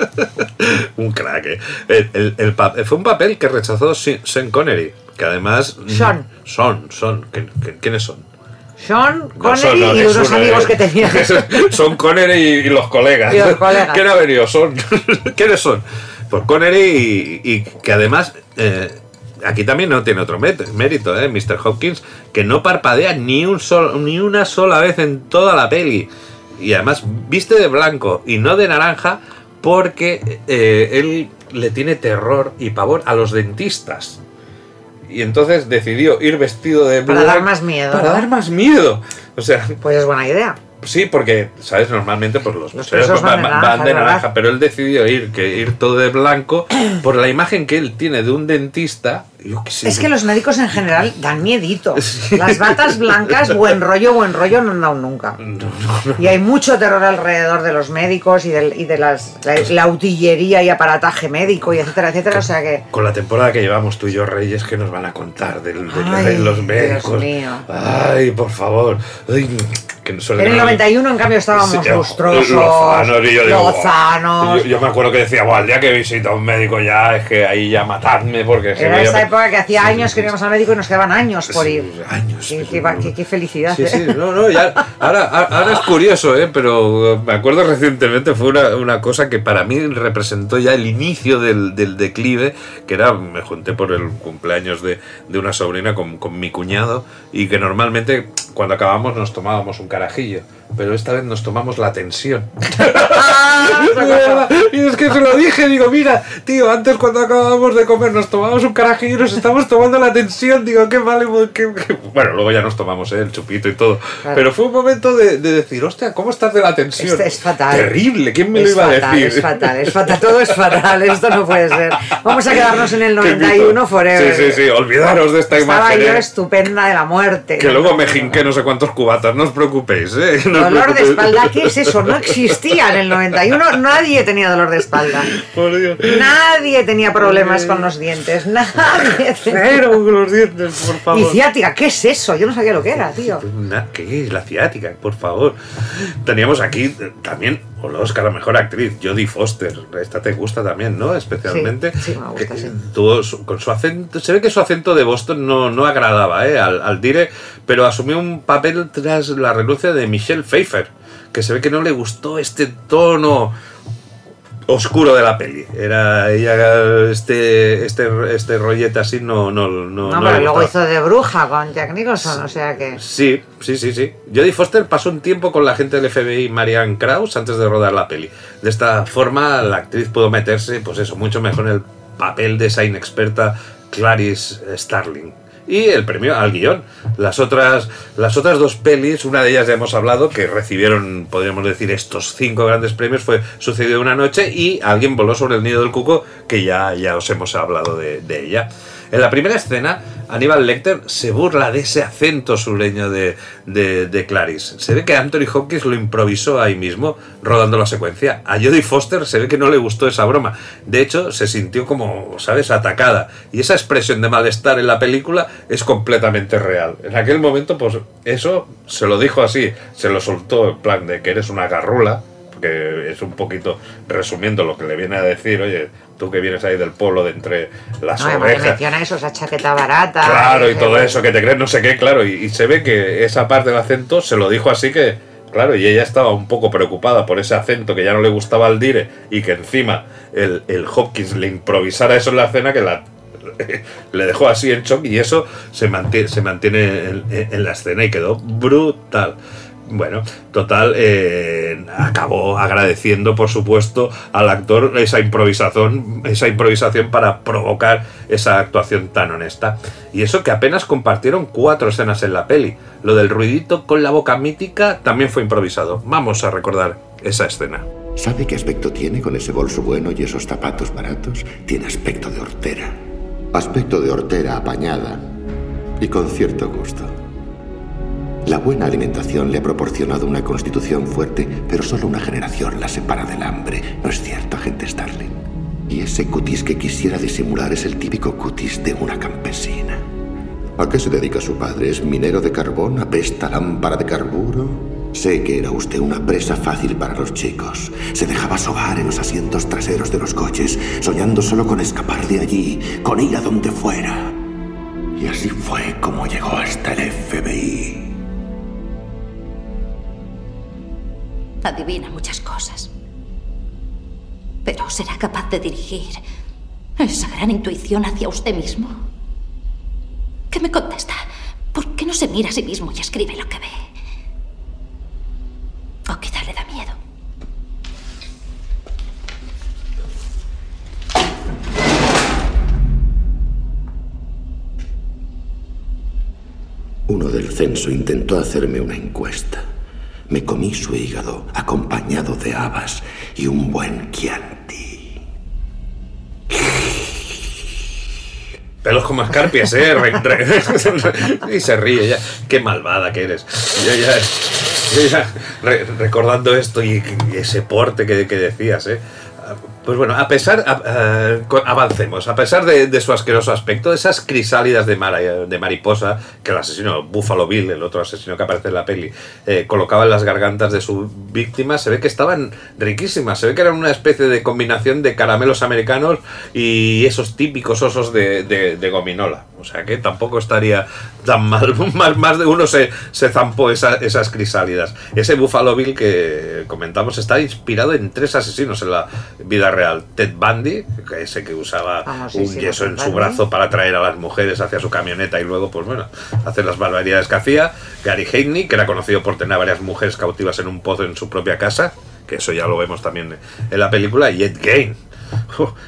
Speaker 1: un crack. eh. El- el- el pa- fue un papel que rechazó Se- Sean Connery, que además... Son, son. ¿Qui- qui- ¿Quiénes son?
Speaker 3: Sean Connery
Speaker 1: no,
Speaker 3: y unos
Speaker 1: uno,
Speaker 3: amigos que tenía.
Speaker 1: son Connery y, y los colegas.
Speaker 3: Y los colegas.
Speaker 1: ¿Quién ha venido? Son. ¿Quiénes son? Pues Connery y, y que además... eh, Aquí también no tiene otro mérito, ¿eh? Mr. Hopkins, que no parpadea ni, un sol, ni una sola vez en toda la peli. Y además viste de blanco y no de naranja porque eh, él le tiene terror y pavor a los dentistas. Y entonces decidió ir vestido de
Speaker 3: Para
Speaker 1: blanco
Speaker 3: dar más miedo,
Speaker 1: Para
Speaker 3: ¿no?
Speaker 1: dar más miedo. O sea,
Speaker 3: Pues es buena idea.
Speaker 1: Sí, porque, ¿sabes? Normalmente pues los,
Speaker 3: Los
Speaker 1: museos
Speaker 3: presos van de naranja,
Speaker 1: van de naranja, pero él decidió ir, que ir todo de blanco por la imagen que él tiene de un dentista. Yo sé,
Speaker 3: Es que los médicos en general dan miedito. Las batas blancas, buen rollo, buen rollo, no han dado nunca.
Speaker 1: No, no, no.
Speaker 3: Y hay mucho terror alrededor de los médicos y, del- y de las, la, la utillería y aparataje médico y etcétera, etcétera. O sea que.
Speaker 1: Con la temporada que llevamos tú y yo, Reyes, que nos van a contar del- de,
Speaker 3: Ay,
Speaker 1: de los
Speaker 3: Dios
Speaker 1: médicos.
Speaker 3: mío.
Speaker 1: Ay, por favor. Ay, que
Speaker 3: En el
Speaker 1: tener-
Speaker 3: 91, en cambio, estábamos
Speaker 1: Sí,
Speaker 3: lustrosos,
Speaker 1: lozanos, y yo digo,
Speaker 3: lozanos.
Speaker 1: Yo, yo me acuerdo que decía, "Buah, el día que visita a un médico ya es que ahí ya matadme porque
Speaker 3: Era esa época que hacía
Speaker 1: Sí,
Speaker 3: años
Speaker 1: sí,
Speaker 3: que íbamos al médico y nos quedaban años por
Speaker 1: Sí,
Speaker 3: ir.
Speaker 1: años,
Speaker 3: Qué,
Speaker 1: pero
Speaker 3: qué qué- qué felicidad.
Speaker 1: Sí,
Speaker 3: ¿eh?
Speaker 1: sí, no, no, ya, ahora, ahora es curioso, ¿eh? pero me acuerdo recientemente, fue una, una cosa que para mí representó ya el inicio del, del declive, que era, me junté por el cumpleaños de, de una sobrina con, con mi cuñado, y que normalmente cuando acabamos nos tomábamos un carajillo, pero esta vez nos tomamos la tensión. Verdad, y es que se lo dije, digo, mira, tío, antes cuando acabábamos de comer nos tomábamos un carajillo y nos estamos tomando la tensión, digo, qué vale, qué, qué-". bueno, luego ya nos tomamos ¿eh? el chupito y todo,
Speaker 3: Claro.
Speaker 1: pero fue un momento de, de decir, hostia, ¿cómo estás de la tensión?
Speaker 3: Este es fatal.
Speaker 1: Terrible, ¿quién me
Speaker 3: es
Speaker 1: lo iba
Speaker 3: fatal,
Speaker 1: a decir?
Speaker 3: Es fatal, es fatal, todo es fatal, esto no puede ser. Vamos a quedarnos en el
Speaker 1: Qué
Speaker 3: 91
Speaker 1: mito.
Speaker 3: forever.
Speaker 1: Sí, sí, sí, olvidaros de esta
Speaker 3: Estaba
Speaker 1: imagen.
Speaker 3: yo
Speaker 1: ¿eh?
Speaker 3: estupenda de la muerte.
Speaker 1: Que luego me jinqué no sé cuántos cubatas, no os preocupéis, ¿eh? No
Speaker 3: Dolor de espalda, ¿qué es eso? No existía en el 91, nadie tenía dolor de espalda.
Speaker 1: Por Dios.
Speaker 3: Nadie tenía problemas con los dientes, nadie.
Speaker 1: Cero con los dientes, por favor.
Speaker 3: Y ciática, ¿qué es eso? Yo no sabía lo que era, tío.
Speaker 1: ¿Qué es la ciática? Por favor. Teníamos aquí eh, también el Oscar a Mejor Actriz, Jodie Foster. Esta te gusta también, ¿no? Especialmente.
Speaker 3: Sí, sí, me gusta,
Speaker 1: Que,
Speaker 3: sí.
Speaker 1: tuvo su- con su acento, se ve que su acento de Boston no, no agradaba ¿eh? al, al dire, pero asumió un papel tras la renuncia de Michelle Pfeiffer, que se ve que no le gustó este tono oscuro de la peli. Era ella este este este rollete así no no no,
Speaker 3: No,
Speaker 1: no
Speaker 3: pero luego hizo de bruja con Jack Nicholson, o sea que.
Speaker 1: Sí, sí, sí, sí. Jodie Foster pasó un tiempo con la gente del FBI Marianne Krauss antes de rodar la peli. De esta forma, la actriz pudo meterse, pues eso, mucho mejor en el papel de esa inexperta Clarice Starling. Y el premio al guion. Las otras, las otras dos pelis, una de ellas ya hemos hablado, que recibieron, podríamos decir, estos cinco grandes premios, fue Sucedió una noche y Alguien voló sobre el nido del cuco, que ya, ya os hemos hablado de, de ella. En la primera escena, Aníbal Lecter se burla de ese acento sureño de, Clarice. Se ve que Anthony Hopkins lo improvisó ahí mismo, rodando la secuencia. A Jodie Foster se ve que no le gustó esa broma. De hecho, se sintió como, ¿sabes?, atacada. Y esa expresión de malestar en la película es completamente real. En aquel momento, pues eso se lo dijo así, se lo soltó en plan de que eres una garrula, porque es un poquito resumiendo lo que le viene a decir, oye, tú que vienes ahí del pueblo de entre las
Speaker 3: No,
Speaker 1: ovejas.
Speaker 3: menciona eso, esa chaqueta barata.
Speaker 1: Claro, y
Speaker 3: que-
Speaker 1: todo eso, que te crees no sé qué, claro, y, y se ve que esa parte del acento se lo dijo así que, claro, y ella estaba un poco preocupada por ese acento que ya no le gustaba al dire y que encima el, el Hopkins le improvisara eso en la escena que la le dejó así en shock y eso se mantiene, se mantiene en, en la escena y quedó brutal. Bueno, total, eh, acabó agradeciendo, por supuesto, al actor esa improvisación, esa improvisación para provocar esa actuación tan honesta. Y eso que apenas compartieron cuatro escenas en la peli. Lo del ruidito con la boca mítica también fue improvisado. Vamos a recordar esa escena.
Speaker 6: ¿Sabe qué aspecto tiene con ese bolso bueno y esos zapatos baratos? Tiene aspecto de hortera. Aspecto de hortera apañada y con cierto gusto. La buena alimentación le ha proporcionado una constitución fuerte, pero solo una generación la separa del hambre. ¿No es cierto, agente Starling? Y ese cutis que quisiera disimular es el típico cutis de una campesina. ¿A qué se dedica su padre? ¿Es minero de carbón? ¿Apesta lámpara de carburo? Sé que era usted una presa fácil para los chicos. Se dejaba sobar en los asientos traseros de los coches, soñando solo con escapar de allí, con ir a donde fuera. Y así fue como llegó hasta el FBI.
Speaker 7: Adivina muchas cosas. Pero ¿será capaz de dirigir esa gran intuición hacia usted mismo? ¿Qué me contesta? ¿Por qué no se mira a sí mismo y escribe lo que ve? O quizá le da miedo.
Speaker 6: Uno del censo intentó hacerme una encuesta. Me comí su hígado acompañado de habas y un buen Chianti.
Speaker 1: Pelos como escarpias, ¿eh? Y se ríe ya. Qué malvada que eres. Yo ya, yo ya re- recordando esto y, y ese porte que, que decías, ¿eh? Pues bueno, a pesar, co- avancemos, a pesar de, su asqueroso aspecto, esas crisálidas de, de mariposa que el asesino Buffalo Bill, el otro asesino que aparece en la peli, eh, colocaba en las gargantas de su víctima, se ve que estaban riquísimas, se ve que eran una especie de combinación de caramelos americanos y esos típicos osos de, gominola. O sea que tampoco estaría tan mal, más, de uno se, zampó esa- esas crisálidas. Ese Buffalo Bill que comentamos está inspirado en tres asesinos en la vida real. Ted Bundy, que ese que usaba un
Speaker 3: Famosísimo
Speaker 1: yeso en su brazo para atraer a las mujeres hacia su camioneta y luego, pues bueno, hacer las barbaridades que hacía. Gary Haney, que era conocido por tener a varias mujeres cautivas en un pozo en su propia casa, que eso ya lo vemos también en la película. Y Ed Gein,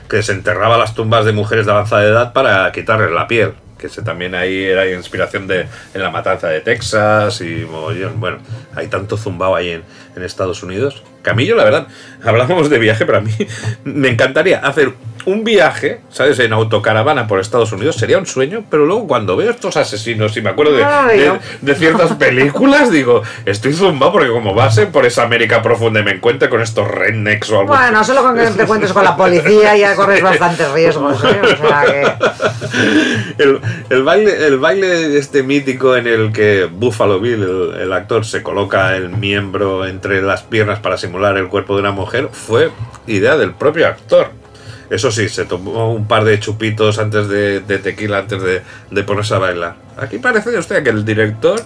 Speaker 1: que desenterraba las tumbas de mujeres de avanzada edad para quitarles la piel. Que ese también ahí era inspiración de en la matanza de Texas y. Bueno, hay tanto zumbao ahí en, en Estados Unidos. Camillo, la verdad, hablábamos de viaje, pero a mí me encantaría hacer un viaje, ¿sabes? En autocaravana por Estados Unidos sería un sueño, pero luego cuando veo estos asesinos y me acuerdo de, ciertas películas, digo, estoy zumbado porque como base por esa América profunda y me encuentre con estos rednecks o algo
Speaker 3: Bueno, solo con que te encuentres con la policía ya corres bastantes riesgos, ¿eh? O sea que...
Speaker 1: el, el baile, el baile este mítico en el que Buffalo Bill, el, el actor, se coloca el miembro entre las piernas para simular el cuerpo de una mujer, fue idea del propio actor. Eso sí, se tomó un par de chupitos antes de, de tequila, antes de, de ponerse a bailar. Aquí parece, hostia, que el director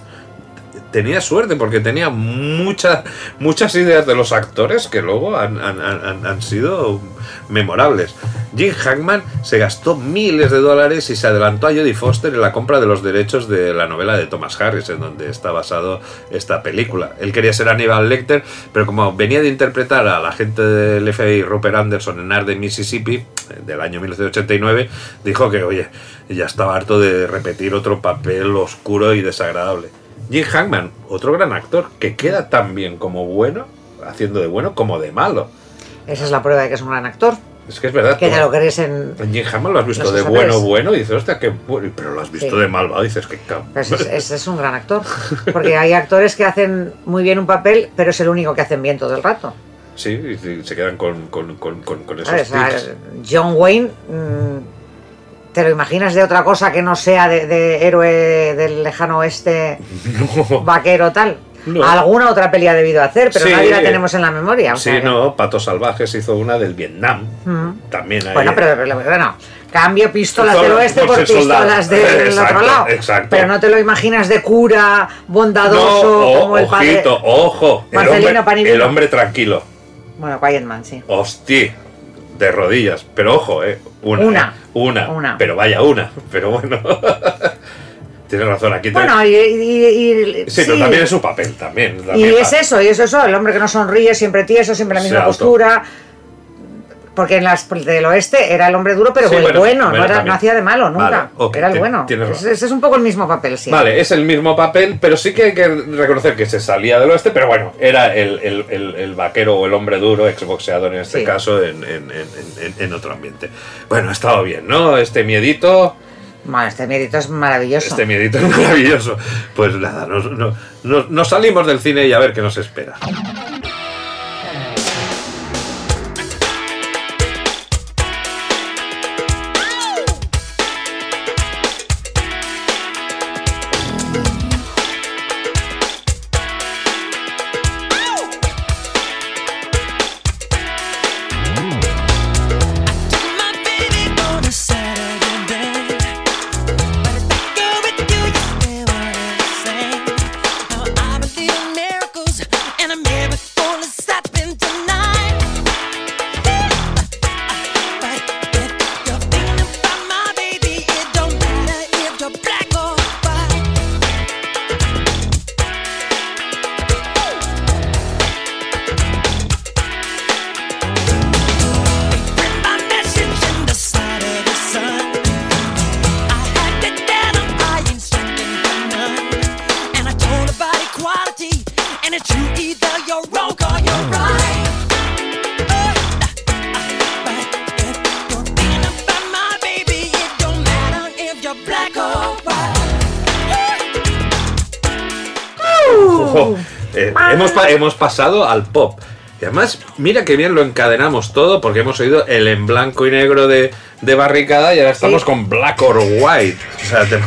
Speaker 1: tenía suerte porque tenía muchas muchas ideas de los actores que luego han, han- han- sido memorables. Jim Hackman se gastó miles de dólares y se adelantó a Jodie Foster en la compra de los derechos de la novela de Thomas Harris, en donde está basado esta película. Él quería ser Aníbal Lecter, pero como venía de interpretar a la gente del FBI Rupert Anderson en Art de Mississippi, eh, del año 1989, dijo que, oye, ya estaba harto de repetir otro papel oscuro y desagradable. Jim Hackman, otro gran actor, que queda tan bien como bueno, haciendo de bueno como de malo.
Speaker 3: Esa es la prueba de que es un gran actor.
Speaker 1: Es que es verdad.
Speaker 3: Que te lo crees en...
Speaker 1: en Jim Hammond lo has visto de bueno, bueno, y dices, hostia, qué bueno, pero lo has visto
Speaker 3: Sí.
Speaker 1: de malvado, dices, qué cabrón.
Speaker 3: Pues es, es- es un gran actor. Porque hay actores que hacen muy bien un papel, pero es el único que hacen bien todo el rato.
Speaker 1: Sí, y se quedan con, con, con, con, esos tics.
Speaker 3: John Wayne, mm, ¿te lo imaginas de otra cosa que no sea de, de héroe del lejano oeste, vaquero tal?
Speaker 1: No.
Speaker 3: Alguna otra peli ha debido hacer, pero
Speaker 1: Sí.
Speaker 3: nadie la tenemos en la memoria. o
Speaker 1: Sí,
Speaker 3: sea que-
Speaker 1: no, Patos Salvajes hizo una del Vietnam.
Speaker 3: Mm.
Speaker 1: También hay.
Speaker 3: Bueno, pero, pero bueno, cambio pistolas del oeste
Speaker 1: por
Speaker 3: pistolas del otro lado.
Speaker 1: exacto.
Speaker 3: Pero no te lo imaginas de cura,
Speaker 1: no,
Speaker 3: bondadoso,
Speaker 1: o-
Speaker 3: como el padre.
Speaker 1: ojito, ojo. El
Speaker 3: Marcelino
Speaker 1: hombre,
Speaker 3: Panivino.
Speaker 1: el hombre tranquilo.
Speaker 3: Bueno, Quiet Man, sí.
Speaker 1: Hostia, de rodillas. Pero ojo, eh. Una.
Speaker 3: Una.
Speaker 1: eh, Una.
Speaker 3: Una.
Speaker 1: Pero vaya una. Pero bueno. Tienes razón, aquí te-
Speaker 3: Bueno, y, y- y-
Speaker 1: Sí, pero también es su papel, también.
Speaker 3: Y
Speaker 1: también
Speaker 3: es
Speaker 1: va-
Speaker 3: eso, y es eso, el hombre que no sonríe, siempre tieso, siempre la
Speaker 1: Se
Speaker 3: misma
Speaker 1: auto-
Speaker 3: postura. Porque en las del oeste era el hombre duro, pero
Speaker 1: Sí,
Speaker 3: el
Speaker 1: bueno,
Speaker 3: bueno,
Speaker 1: bueno,
Speaker 3: no, era- no hacía de malo nunca.
Speaker 1: Vale, ok,
Speaker 3: era el bueno. Ese ese es un poco el mismo papel, sí.
Speaker 1: Vale, es el mismo papel, pero sí que hay que reconocer que se salía del oeste, pero bueno, era el, el- el- el vaquero o el hombre duro, exboxeador en este
Speaker 3: Sí.
Speaker 1: caso, en, en- en- en- otro ambiente. Bueno, ha estado bien, ¿no? Este miedito,
Speaker 3: Bueno, este mérito es maravilloso.
Speaker 1: este miedito es maravilloso. Pues nada, nos, no- nos- nos salimos del cine y a ver qué nos espera. Hemos, pa- hemos pasado al pop. Y además, mira que bien lo encadenamos todo porque hemos oído el en blanco y negro de, de barricada y ahora estamos
Speaker 3: Sí.
Speaker 1: con black or white. O sea, te-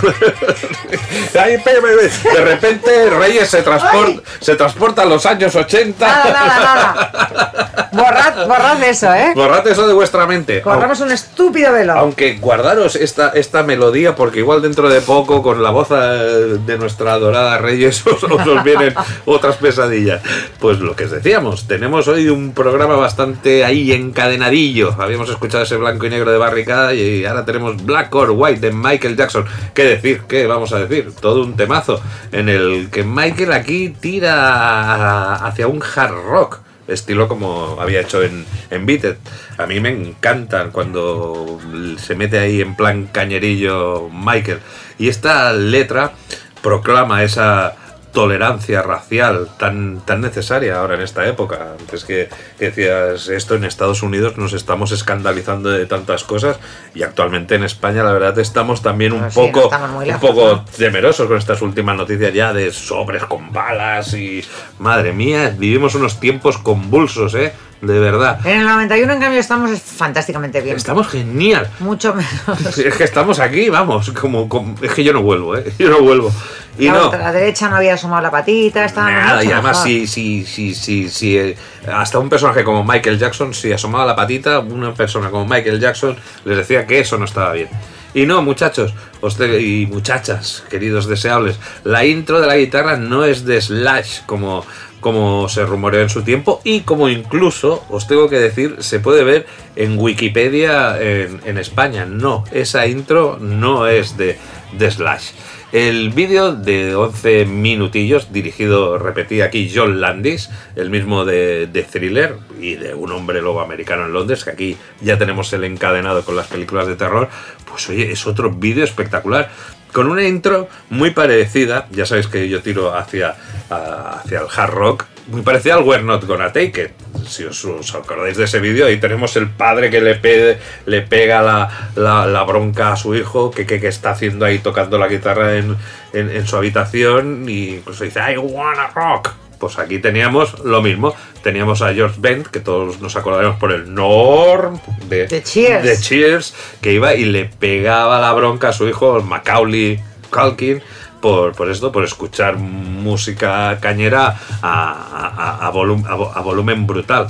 Speaker 1: de repente Reyes se transporta, se transporta a los años 80.
Speaker 3: Nada, nada, nada. Borrad, borrad eso, ¿eh?
Speaker 1: Borrad eso de vuestra mente.
Speaker 3: Corramos un estúpido velo.
Speaker 1: Aunque guardaros esta, esta melodía, porque igual dentro de poco, con la voz eh, de nuestra adorada Reyes, os, os- os vienen otras pesadillas. Pues lo que os decíamos, tenemos hoy un programa bastante ahí encadenadillo. Habíamos escuchado ese blanco y negro de barricada y ahora tenemos Black or White de Michael Jackson. ¿Qué decir? ¿Qué vamos a decir? Todo un temazo en el que Michael aquí tira hacia un hard rock estilo como había hecho en, en Beat It. A mí me encantan cuando se mete ahí en plan cañerillo Michael. Y esta letra proclama esa tolerancia racial tan, tan necesaria ahora en esta época. Antes que, que decías esto, en Estados Unidos nos estamos escandalizando de tantas cosas y actualmente en España la verdad estamos también un
Speaker 3: sí, no
Speaker 1: poco, un poco
Speaker 3: ¿no?
Speaker 1: temerosos con estas últimas noticias ya de sobres con balas y madre mía, vivimos unos tiempos convulsos, ¿eh? De verdad.
Speaker 3: En el 91, en cambio, estamos fantásticamente bien.
Speaker 1: Estamos genial.
Speaker 3: Mucho menos.
Speaker 1: Es que estamos aquí, vamos, como, como- es que yo no vuelvo, ¿eh? Yo no vuelvo. Y
Speaker 3: la,
Speaker 1: no.
Speaker 3: otra- la derecha no había asomado la patita, estaba
Speaker 1: Nada, y además si, si, si, si, hasta un personaje como Michael Jackson, si asomaba la patita, una persona como Michael Jackson les decía que eso no estaba bien. Y no, muchachos usted, y muchachas, queridos deseables, la intro de la guitarra no es de Slash como, como se rumoreó en su tiempo y como incluso, os tengo que decir, se puede ver en Wikipedia en, España. No, esa intro no es de, de Slash. El vídeo de 11 minutillos, dirigido, repetí aquí, John Landis, el mismo de, de Thriller y de un hombre lobo americano en Londres, que aquí ya tenemos el encadenado con las películas de terror, pues oye, es otro vídeo espectacular. Con una intro muy parecida, ya sabéis que yo tiro hacia, hacia el hard rock, muy parecida al We're Not Gonna Take It. Si os, acordáis de ese vídeo, ahí tenemos el padre que le, pe- le pega la, la- bronca a su hijo, que, que, que está haciendo ahí tocando la guitarra en, en- en su habitación, y incluso dice, I wanna rock. Pues aquí teníamos lo mismo. Teníamos a George Bent, que todos nos acordaremos por el Norm de,
Speaker 3: De Cheers.
Speaker 1: de Cheers, que iba y le pegaba la bronca a su hijo, Macaulay Culkin, por, por esto, por escuchar música cañera a, a- a volum- a vo- a volumen brutal.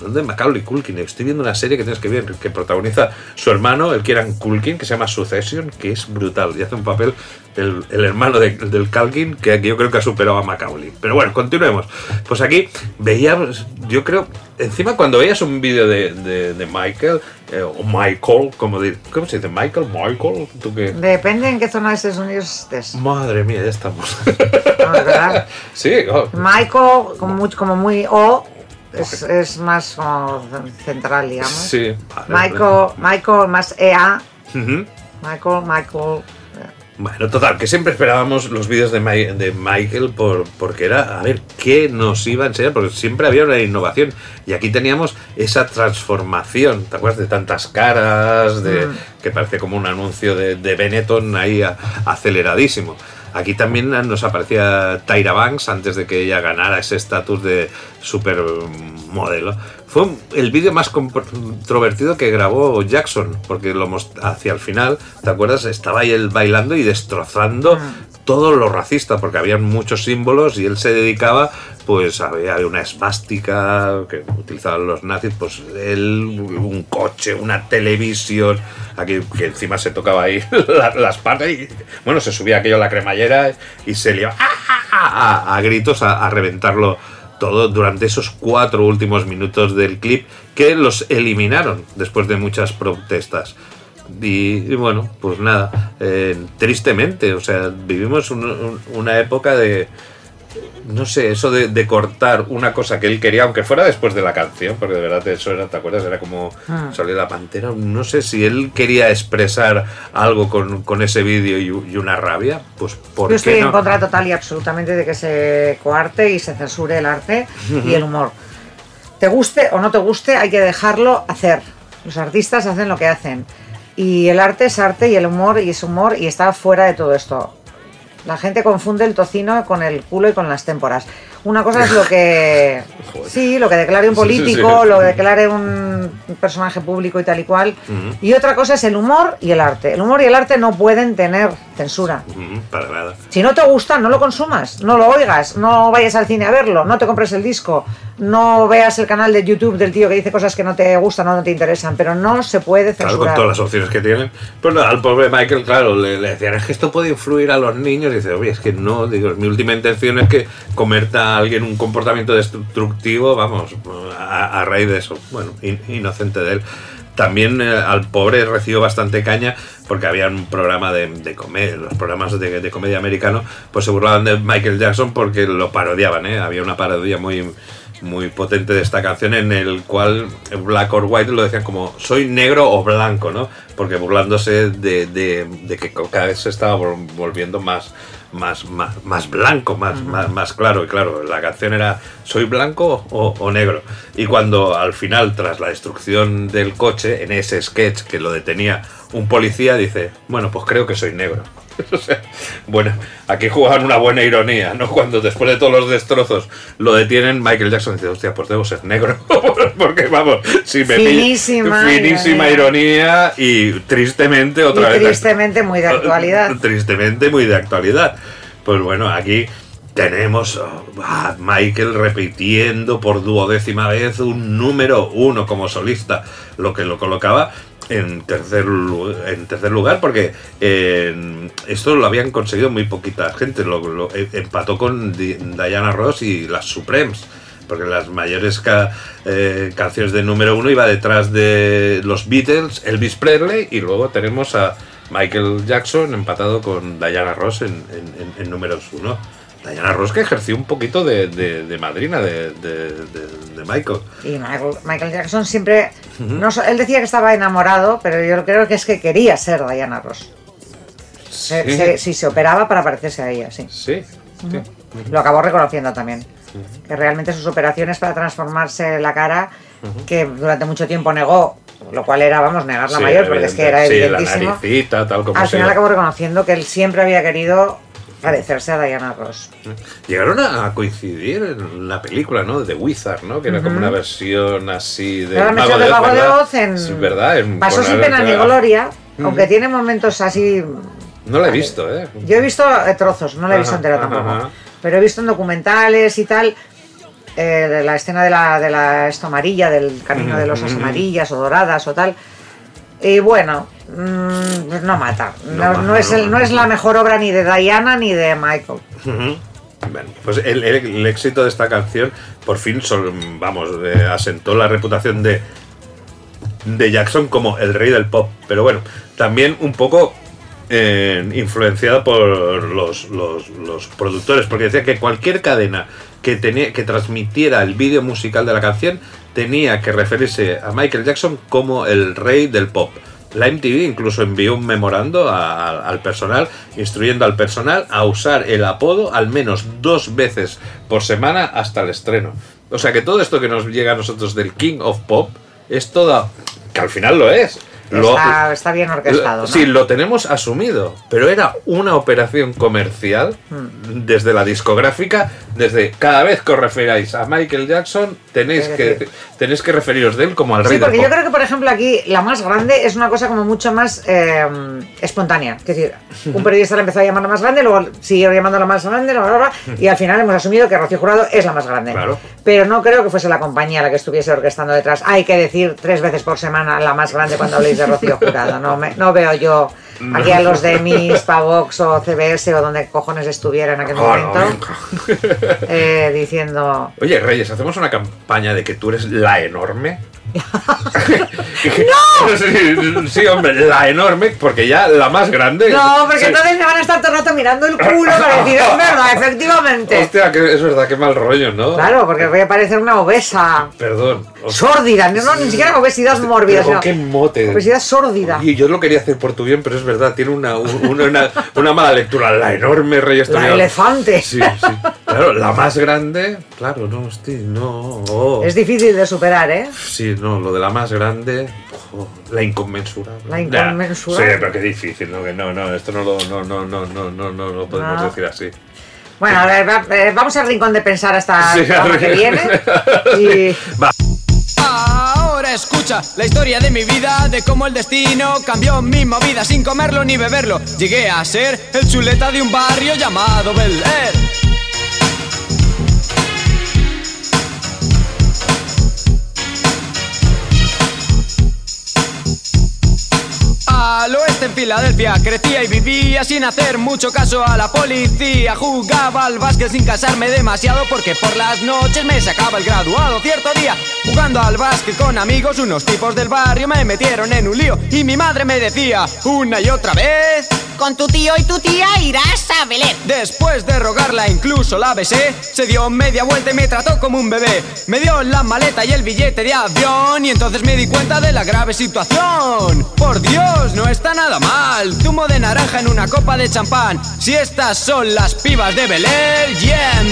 Speaker 1: ¿Dónde Macaulay Culkin? Estoy viendo una serie que tienes que ver, que protagoniza su hermano, el Kieran Culkin, que se llama Succession, que es brutal. Y hace un papel, el, el hermano de- del Culkin, que yo creo que ha superado a Macaulay. Pero bueno, continuemos. Pues aquí veíamos, yo creo, encima cuando veías un vídeo de, de- de Michael, eh, o Michael, como de, ¿cómo se dice? Michael, Michael, ¿tú qué?
Speaker 3: Depende en qué zona de Estados Unidos estés.
Speaker 1: Madre mía, ya estamos.
Speaker 3: No, verdad.
Speaker 1: sí, oh,
Speaker 3: Michael, como muy, como muy O, es, es más como central, digamos.
Speaker 1: sí. vale,
Speaker 3: Michael, Michael más EA.
Speaker 1: Ujú.
Speaker 3: Michael, Michael.
Speaker 1: Bueno, total, que siempre esperábamos los vídeos de, de Michael por, porque era, a ver, qué nos iba a enseñar, porque siempre había una innovación. Y aquí teníamos esa transformación, ¿te acuerdas de tantas caras? De, Que parece como un anuncio de, de Benetton ahí a- aceleradísimo. Aquí también nos aparecía Tyra Banks antes de que ella ganara ese estatus de supermodelo. Fue el vídeo más controvertido que grabó Jackson, porque lo hacia el final, ¿te acuerdas? Estaba ahí él bailando y destrozando todo lo racista, porque había muchos símbolos y él se dedicaba, pues había una esvástica que utilizaban los nazis, pues él, un coche, una televisión, aquí que encima se tocaba ahí la- las partes y bueno, se subía aquello a la cremallera y se liaba a, a- a gritos a reventarlo todo durante esos cuatro últimos minutos del clip que los eliminaron después de muchas protestas. Y, y bueno, pues nada, eh, tristemente, o sea, vivimos un- un- una época de, no sé, eso de, de cortar una cosa que él quería, aunque fuera después de la canción, porque de verdad eso era, ¿te acuerdas? Era como
Speaker 3: Ah.
Speaker 1: salió la pantera, no sé si él quería expresar algo con, con ese vídeo y, y una rabia, pues ¿por
Speaker 3: Yo estoy
Speaker 1: qué
Speaker 3: en contra total y absolutamente de que se coarte y se censure el arte y el humor. Te guste o no te guste, hay que dejarlo hacer. Los artistas hacen lo que hacen. Y el arte es arte y el humor y es humor y está fuera de todo esto. La gente confunde el tocino con el culo y con las témporas. Una cosa es lo que. Sí, lo que declare un
Speaker 1: Sí, sí, sí.
Speaker 3: político, lo que declare un personaje público y tal y cual. Y otra cosa es el humor y el arte. El humor y el arte no pueden tener censura.
Speaker 1: Para nada.
Speaker 3: Si no te gusta, no lo consumas, no lo oigas, no vayas al cine a verlo, no te compres el disco, no veas el canal de YouTube del tío que dice cosas que no te gustan o no te interesan, pero no se puede
Speaker 1: Claro, con
Speaker 3: censurar.
Speaker 1: todas las opciones que tienen. Pues nada, al pobre Michael, claro, le, le decían, es que esto puede influir a los niños. Y dice, oye, es que no, digo, mi última intención es que comerta alguien un comportamiento destructivo, vamos, a, raíz de eso. Bueno, in- inocente de él. También eh, al pobre recibió bastante caña porque había un programa de, de comedia, los programas de, comedia americano, pues se burlaban de Michael Jackson porque lo parodiaban, ¿eh? Había una parodia muy, muy potente de esta canción en el cual Black or White lo decían como soy negro o blanco, ¿no? Porque burlándose de, de- de que cada vez se estaba vol- volviendo más, más, más, más blanco, más, más, más claro. Y claro, la canción era soy blanco o, o negro. Y cuando al final, tras la destrucción del coche, en ese sketch que lo detenía un policía, dice, bueno, pues creo que soy negro. O sea, bueno, aquí jugaban una buena ironía, ¿no? Cuando después de todos los destrozos lo detienen, Michael Jackson dice, hostia, pues debo ser negro. Porque vamos, si me
Speaker 3: Finísima
Speaker 1: finísima ironía y tristemente otra
Speaker 3: y
Speaker 1: vez.
Speaker 3: tristemente muy de actualidad.
Speaker 1: Tristemente muy de actualidad. Pues bueno, aquí tenemos a Michael repitiendo por duodécima vez un número uno como solista, lo que lo colocaba en tercer, lugar, porque eh, esto lo habían conseguido muy poquita gente, lo, eh, empató con Di- Diana Ross y las Supremes. Porque las mayores eh, canciones de número uno iba detrás de los Beatles, Elvis Presley y luego tenemos a Michael Jackson empatado con Diana Ross en- en- en números uno. Diana Ross que ejerció un poquito de, de- de madrina de, Michael.
Speaker 3: Y Michael, Michael Jackson siempre. no él decía que estaba enamorado, pero yo creo que es que quería ser Diana Ross. Se,
Speaker 1: Sí.
Speaker 3: se- sí, se operaba para parecerse a ella, sí.
Speaker 1: Sí, sí.
Speaker 3: Lo acabó reconociendo también. Que realmente sus operaciones para transformarse la cara, que durante mucho tiempo negó, lo cual era, vamos, negar la
Speaker 1: Sí,
Speaker 3: mayor, porque es que era evidentísimo.
Speaker 1: la naricita, tal como
Speaker 3: Al
Speaker 1: se
Speaker 3: final acabó reconociendo que él siempre había querido parecerse a Diana Ross.
Speaker 1: Llegaron a coincidir en la película, ¿no? De Wizard, ¿no? Que era como una versión así de. Mago
Speaker 3: de Mago de
Speaker 1: ¿verdad?
Speaker 3: Oz en.
Speaker 1: Sí, ¿verdad? En-
Speaker 3: Pasó sin pena ni gloria, aunque tiene momentos así.
Speaker 1: No la he visto, ¿eh?
Speaker 3: Yo he visto eh, trozos, no la he visto entera
Speaker 1: ajá,
Speaker 3: tampoco.
Speaker 1: ajá.
Speaker 3: Pero he visto en documentales y tal. eh, de la escena de la, de la esto amarilla, del camino de losas amarillas o doradas o tal. Y bueno, mm, pues no mata. No,
Speaker 1: No
Speaker 3: no
Speaker 1: mata,
Speaker 3: es
Speaker 1: no
Speaker 3: el- no
Speaker 1: mata.
Speaker 3: es la mejor obra ni de Diana ni de Michael.
Speaker 1: Bueno, pues el, el- el éxito de esta canción por fin, sol- vamos, eh, asentó la reputación de, de Jackson como el rey del pop. Pero bueno, también un poco eh, influenciada por los, los- los productores, porque decía que cualquier cadena que, tenía, que transmitiera el vídeo musical de la canción tenía que referirse a Michael Jackson como el rey del pop. La MTV incluso envió un memorando al personal, instruyendo al personal a usar el apodo al menos dos veces por semana hasta el estreno. O sea que todo esto que nos llega a nosotros del King of Pop es toda... que al final lo es. Lo-
Speaker 3: Está, está bien orquestado. ¿no?
Speaker 1: Sí, lo tenemos asumido, pero era una operación comercial
Speaker 3: Hmm.
Speaker 1: desde la discográfica, desde cada vez que os referáis a Michael Jackson, tenéis que, tenéis que referiros de él como al
Speaker 3: Sí,
Speaker 1: rey del
Speaker 3: porque yo
Speaker 1: pop.
Speaker 3: creo que, por ejemplo, aquí la más grande es una cosa como mucho más eh, espontánea. Es decir, un periodista la empezó a llamar la más grande, luego siguió llamando la más grande, bla, bla, bla, y al final hemos asumido que Rocío Jurado es la más grande.
Speaker 1: Claro.
Speaker 3: Pero no creo que fuese la compañía la que estuviese orquestando detrás. Hay que decir tres veces por semana la más grande cuando habléis de Rocío Jurado. No, me- no veo yo aquí a los de Mis, Pavox o CBS o donde cojones estuviera en aquel
Speaker 1: Oh, no,
Speaker 3: momento eh, diciendo...
Speaker 1: Oye, Reyes, ¿hacemos una campaña de que tú eres la enorme? ¡No! Sí, hombre, la enorme, porque ya la más grande.
Speaker 3: No, porque
Speaker 1: Sí.
Speaker 3: entonces me van a estar todo el rato mirando el culo para decir, es verdad, efectivamente.
Speaker 1: Hostia, que es verdad, qué mal rollo, ¿no?
Speaker 3: Claro, porque voy a parecer una obesa.
Speaker 1: Perdón. O-
Speaker 3: Sórdida, no, no, ni siquiera obesidad mórbida,
Speaker 1: Pero qué mote.
Speaker 3: obesidad sórdida.
Speaker 1: Y yo lo quería hacer por tu bien, pero es verdad, tiene una, un- una, una, una mala lectura. La enorme Reyes
Speaker 3: La elefante.
Speaker 1: Sí, sí. Claro, la más grande, claro, no, hostia, no. oh.
Speaker 3: Es difícil de superar, ¿eh?
Speaker 1: Sí, no, lo de la más grande, oh, la inconmensurable.
Speaker 3: La inconmensurable.
Speaker 1: Sí, pero qué difícil, ¿no? Que no, no, esto no lo, no, no, no, no, no, no lo podemos
Speaker 3: No.
Speaker 1: decir así.
Speaker 3: Bueno, a ver, va- eh, vamos al rincón de pensar hasta
Speaker 1: Sí,
Speaker 3: el que viene. Y
Speaker 1: Va.
Speaker 8: Ahora escucha la historia de mi vida, de cómo el destino cambió mi movida sin comerlo ni beberlo. Llegué a ser el chuleta de un barrio llamado Bel Air. Al oeste en Filadelfia crecía y vivía sin hacer mucho caso a la policía. Jugaba al básquet sin casarme demasiado porque por las noches me sacaba el graduado. Cierto día, jugando al básquet con amigos, unos tipos del barrio me metieron en un lío y mi madre me decía una y otra vez.
Speaker 9: Con tu tío y tu tía irás a Belén.
Speaker 8: Después de rogarla incluso la besé, se dio media vuelta y me trató como un bebé. Me dio la maleta y el billete de avión y entonces me di cuenta de la grave situación. Por Dios, no está nada mal. Zumo de naranja en una copa de champán. Si estas son las pibas de Bel Air, yeah,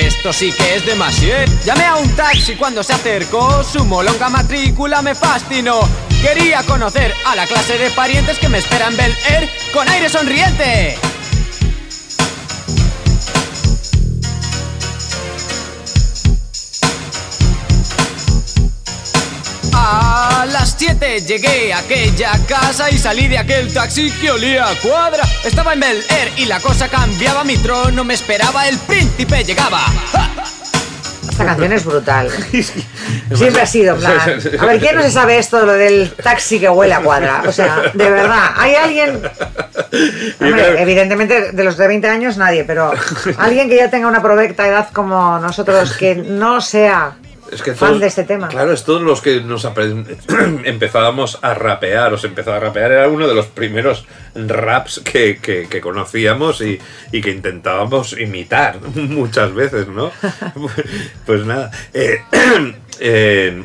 Speaker 8: esto sí que es demasiado. Llamé a un taxi cuando se acercó, su molonga matrícula me fascinó. Quería conocer a la clase de parientes que me esperan en Bel Air con aire sonriente. A las 7 llegué a aquella casa y salí de aquel taxi que olía a cuadra. Estaba en Bel Air y la cosa cambiaba, mi trono me esperaba, el príncipe llegaba. ¡Ja!
Speaker 3: Esta canción es brutal. Siempre ha sido, plan. A ver, ¿quién no se sabe esto de lo del taxi que huele a cuadra? O sea, de verdad, ¿hay alguien? Hombre, evidentemente de los de 20 años nadie, pero alguien que ya tenga una provecta edad como nosotros que no sea
Speaker 1: Es que
Speaker 3: fan
Speaker 1: todos-
Speaker 3: de este tema.
Speaker 1: Claro, es todos los que nos empezábamos a rapear, os empezaba a rapear, era uno de los primeros raps que, que- que conocíamos y, y que intentábamos imitar muchas veces, ¿no? pues nada. eh, eh,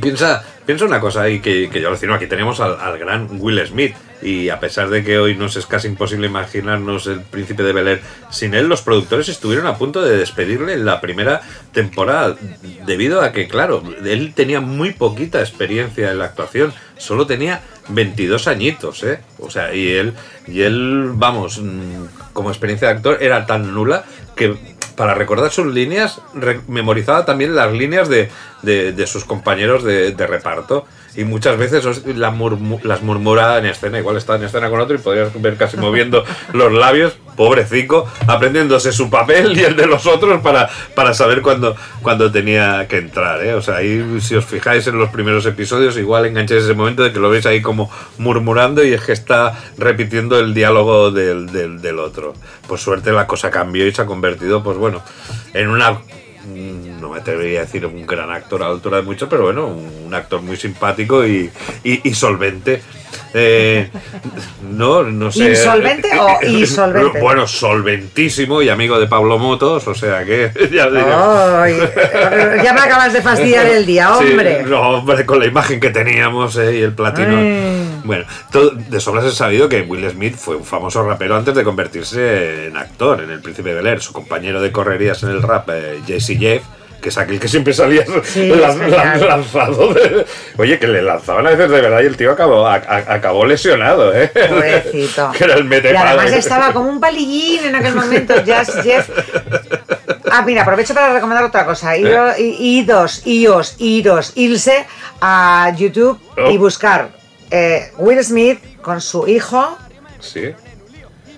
Speaker 1: piensa, piensa una cosa ahí que, que yo alucino. Aquí tenemos al, al gran Will Smith. Y a pesar de que hoy nos es casi imposible imaginarnos el príncipe de Bel Air sin él, los productores estuvieron a punto de despedirle en la primera temporada. Debido a que, claro, él tenía muy poquita experiencia en la actuación. Solo tenía 22 añitos, ¿eh? O sea, y él, y él vamos, mm, como experiencia de actor era tan nula que para recordar sus líneas, memorizaba también las líneas de, de- sus compañeros de reparto. Y muchas veces la murmu- las murmuraba en escena. Igual estaba en escena con otro y podrías ver casi moviendo los labios, pobrecico, aprendiéndose su papel y el de los otros para, para saber cuándo, cuándo tenía que entrar. ¿eh? O sea, ahí si os fijáis en los primeros episodios, igual engancháis ese momento de que lo veis ahí como murmurando y es que está repitiendo el diálogo del, del, del otro. Por suerte la cosa cambió y se ha convertido, pues bueno, en una no me atrevería a decir un gran actor a la altura de muchos, pero bueno, un actor muy simpático y, y- y solvente. Eh, no, no sé.
Speaker 3: ¿Insolvente o insolvente?
Speaker 1: Bueno, solventísimo y amigo de Pablo Motos, o sea que ya
Speaker 3: ya me acabas de fastidiar el día,
Speaker 1: Sí,
Speaker 3: hombre.
Speaker 1: no, hombre, con la imagen que teníamos eh, y el platino.
Speaker 3: Ay.
Speaker 1: Bueno, todo, de sobras es sabido que Will Smith fue un famoso rapero antes de convertirse en actor, en El Príncipe de Bel Air. Su compañero de correrías en el rap, eh, Jesse Jeff, que es aquel que siempre salía
Speaker 3: Sí,
Speaker 1: lanzado. de- oye, que le lanzaban a veces de verdad y el tío acabó, a- a- acabó lesionado, ¿eh?
Speaker 3: Pobrecito.
Speaker 1: que era el
Speaker 3: Y además estaba como un palillín en aquel momento, Jazz Jeff. Ah, mira, aprovecho para recomendar otra cosa. Iros, i- idos, ios, iros, irse a YouTube y
Speaker 1: Oh.
Speaker 3: buscar eh, Will Smith con su hijo
Speaker 1: Sí.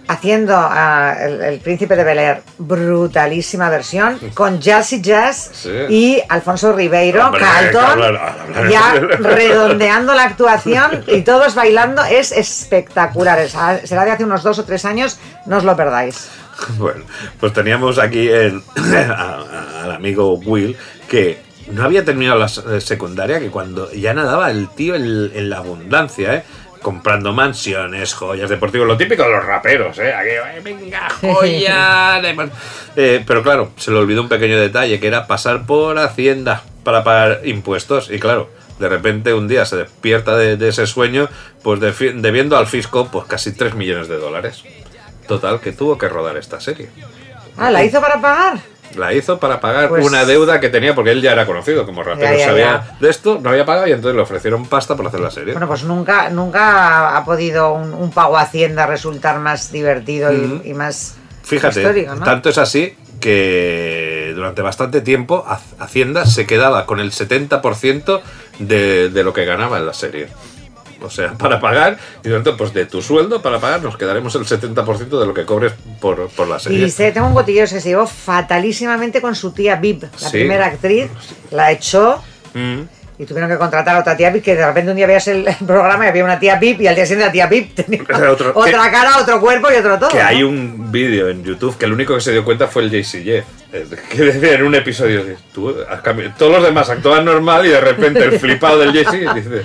Speaker 3: haciendo ah, el, el príncipe de Bel Air, brutalísima versión, con Jazzy Jazz
Speaker 1: Sí.
Speaker 3: y Alfonso Ribeiro,
Speaker 1: Hombre,
Speaker 3: Carlton,
Speaker 1: que hablar- hablar-
Speaker 3: ya redondeando la actuación y todos bailando, es espectacular. Es- ah, Será de hace unos dos o tres años, no os lo perdáis.
Speaker 1: Bueno, pues teníamos aquí el- al amigo Will que no había terminado la secundaria, que cuando ya nadaba el tío en, en la abundancia, ¿eh? comprando mansiones, joyas deportivos, lo típico de los raperos, ¿eh? Aquí, "Eh, venga, joya. de- Eh, pero claro, se le olvidó un pequeño detalle, que era pasar por Hacienda para pagar impuestos. Y claro, de repente un día se despierta de, de ese sueño, pues debiendo al fisco pues casi 3 millones de dólares. Total, que tuvo que rodar esta serie.
Speaker 3: Ah, ¿la hizo para pagar?
Speaker 1: La hizo para pagar
Speaker 3: Pues-
Speaker 1: una deuda que tenía porque él ya era conocido como rapero.
Speaker 3: Ya, ya,
Speaker 1: sabía
Speaker 3: ya.
Speaker 1: de esto, no había pagado y entonces le ofrecieron pasta por hacer la serie.
Speaker 3: Bueno, pues nunca, nunca ha podido un, un pago a Hacienda resultar más divertido y- y, más
Speaker 1: Fíjate,
Speaker 3: histórico, ¿no?
Speaker 1: tanto es así que durante bastante tiempo Ha- Hacienda se quedaba con el 70% de, de lo que ganaba en la serie. O sea, para pagar, y durante, pues de tu sueldo, para pagar, nos quedaremos el 70% de lo que cobres por, por la serie.
Speaker 3: Y sé, tengo un cotillo que se llevó fatalísimamente con su tía Viv, la
Speaker 1: Sí.
Speaker 3: primera actriz, la echó
Speaker 1: Mm.
Speaker 3: y tuvieron que contratar a otra tía Viv, que de repente un día veías el programa y había una tía Viv y al día siguiente la tía Viv tenía
Speaker 1: otro-
Speaker 3: otra
Speaker 1: que-
Speaker 3: cara, otro cuerpo y otro todo.
Speaker 1: Que
Speaker 3: ¿no?
Speaker 1: hay un vídeo en YouTube que el único que se dio cuenta fue el JC Jeff. eh, Que decía en un episodio, dice, tú has todos los demás actúan normal y de repente el flipado del JC dice,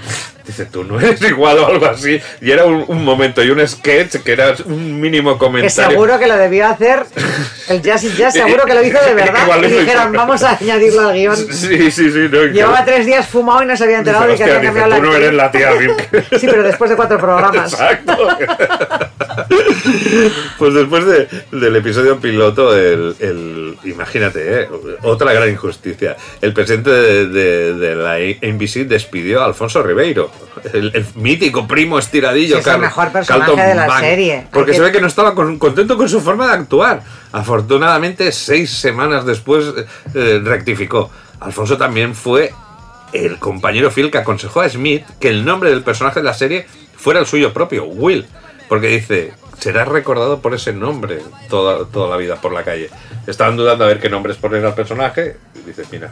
Speaker 1: dice, tú no eres igual o algo así. Y era un, un momento y un sketch que era un mínimo
Speaker 3: Que
Speaker 1: comentario.
Speaker 3: seguro que lo debió hacer el Jazz y Jazz, seguro que lo hizo de verdad. Y dijeron, vamos a añadirlo al guion.
Speaker 1: Sí, sí, sí. No,
Speaker 3: Llevaba tres días fumado y no se había enterado
Speaker 1: Dice,
Speaker 3: de que había cambiado
Speaker 1: tú no
Speaker 3: la
Speaker 1: eres la tía Viv".
Speaker 3: Sí, pero después de cuatro programas.
Speaker 1: Exacto. pues después de- del episodio piloto, el, el- imagínate, ¿eh? otra gran injusticia. El presidente de, de- de la NBC despidió a Alfonso Ribeiro, el, el mítico primo estiradillo.
Speaker 3: Sí, es el
Speaker 1: Carl-
Speaker 3: mejor personaje
Speaker 1: Carlton
Speaker 3: de la serie.
Speaker 1: Porque
Speaker 3: Hay
Speaker 1: se
Speaker 3: que-
Speaker 1: ve que no estaba con- contento con su forma de actuar. Afortunadamente, seis semanas después eh, rectificó. Alfonso también fue el compañero fiel que aconsejó a Smith que el nombre del personaje de la serie fuera el suyo propio, Will. Porque dice, será recordado por ese nombre toda, toda la vida por la calle. Estaban dudando a ver qué nombres poner al personaje. Y dice, mira,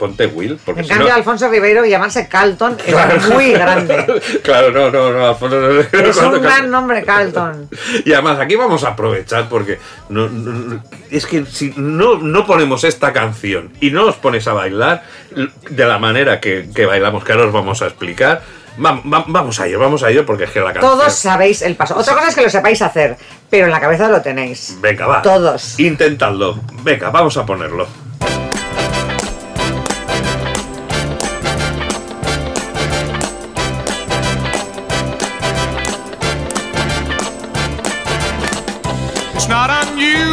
Speaker 1: ponte Will. Porque
Speaker 3: En
Speaker 1: si
Speaker 3: cambio,
Speaker 1: no-
Speaker 3: Alfonso Ribeiro llamarse Carlton es muy grande.
Speaker 1: claro, no, no, no, Alfonso no-
Speaker 3: Es un gran nombre, Carlton.
Speaker 1: y además aquí vamos a aprovechar porque no, no- no- es que si no, no ponemos esta canción y no os pones a bailar de la manera que, que bailamos, que ahora os vamos a explicar, va- va- vamos a ello, vamos a ello porque es que la canción...
Speaker 3: Todos sabéis el paso. Otra cosa es que lo sepáis hacer, pero en la cabeza lo tenéis.
Speaker 1: Venga, va.
Speaker 3: Todos.
Speaker 1: Intentadlo. Venga, vamos a ponerlo.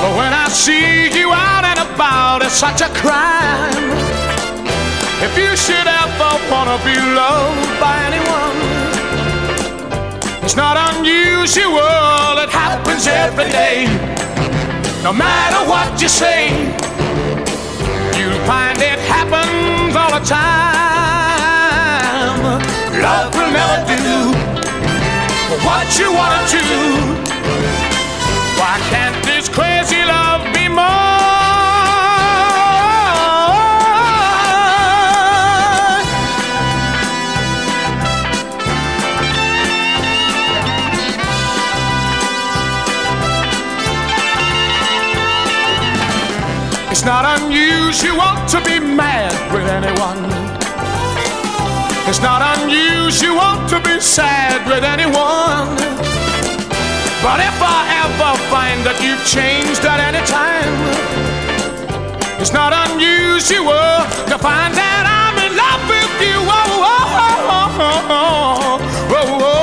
Speaker 10: But when I see you out and about, it's such a crime. If you should ever wanna be loved by anyone, it's not unusual, it happens every day. No matter what you say, you'll find it happens all the time. Love will never do what you wanna do. Why can't crazy love be more? It's not unusual you want to be mad with anyone. It's not unusual you want to be sad with anyone. But if I ever find that you've changed at any time, it's not unusual to find that I'm in love with you. Whoa, whoa, whoa, whoa, whoa,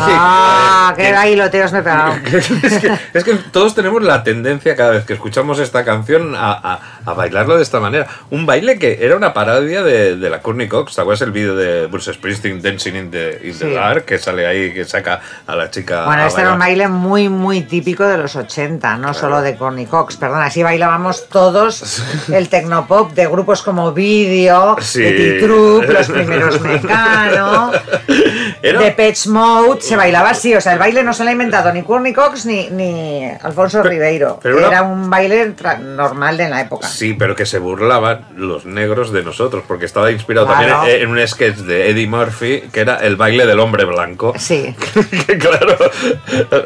Speaker 3: Ah, qué bailoteos me he pegado.
Speaker 1: es, que, es que todos tenemos la tendencia cada vez que escuchamos esta canción a, a- a bailarlo de esta manera. Un baile que era una parodia de, de la Courtney Cox. ¿Te acuerdas el vídeo de Bruce Springsteen Dancing in the, in the
Speaker 3: Sí.
Speaker 1: Dark? Que sale ahí, que saca a la chica.
Speaker 3: Bueno, este era un baile muy, muy típico de los 80, no solo de Corny Cox. Perdona, así bailábamos todos el tecnopop de grupos como Video,
Speaker 1: Sí.
Speaker 3: Petit Troop, Los Primeros Mecano, The Pets Mode. Se bailaba así, o sea, el baile no se lo ha inventado ni Courtney Cox ni, ni Alfonso Ribeiro.
Speaker 1: pero era-
Speaker 3: era un baile normal de la época.
Speaker 1: Sí, pero que se burlaban los negros de nosotros, porque estaba inspirado
Speaker 3: Claro.
Speaker 1: también en un sketch de Eddie Murphy, que era el baile del hombre blanco.
Speaker 3: Sí.
Speaker 1: que claro,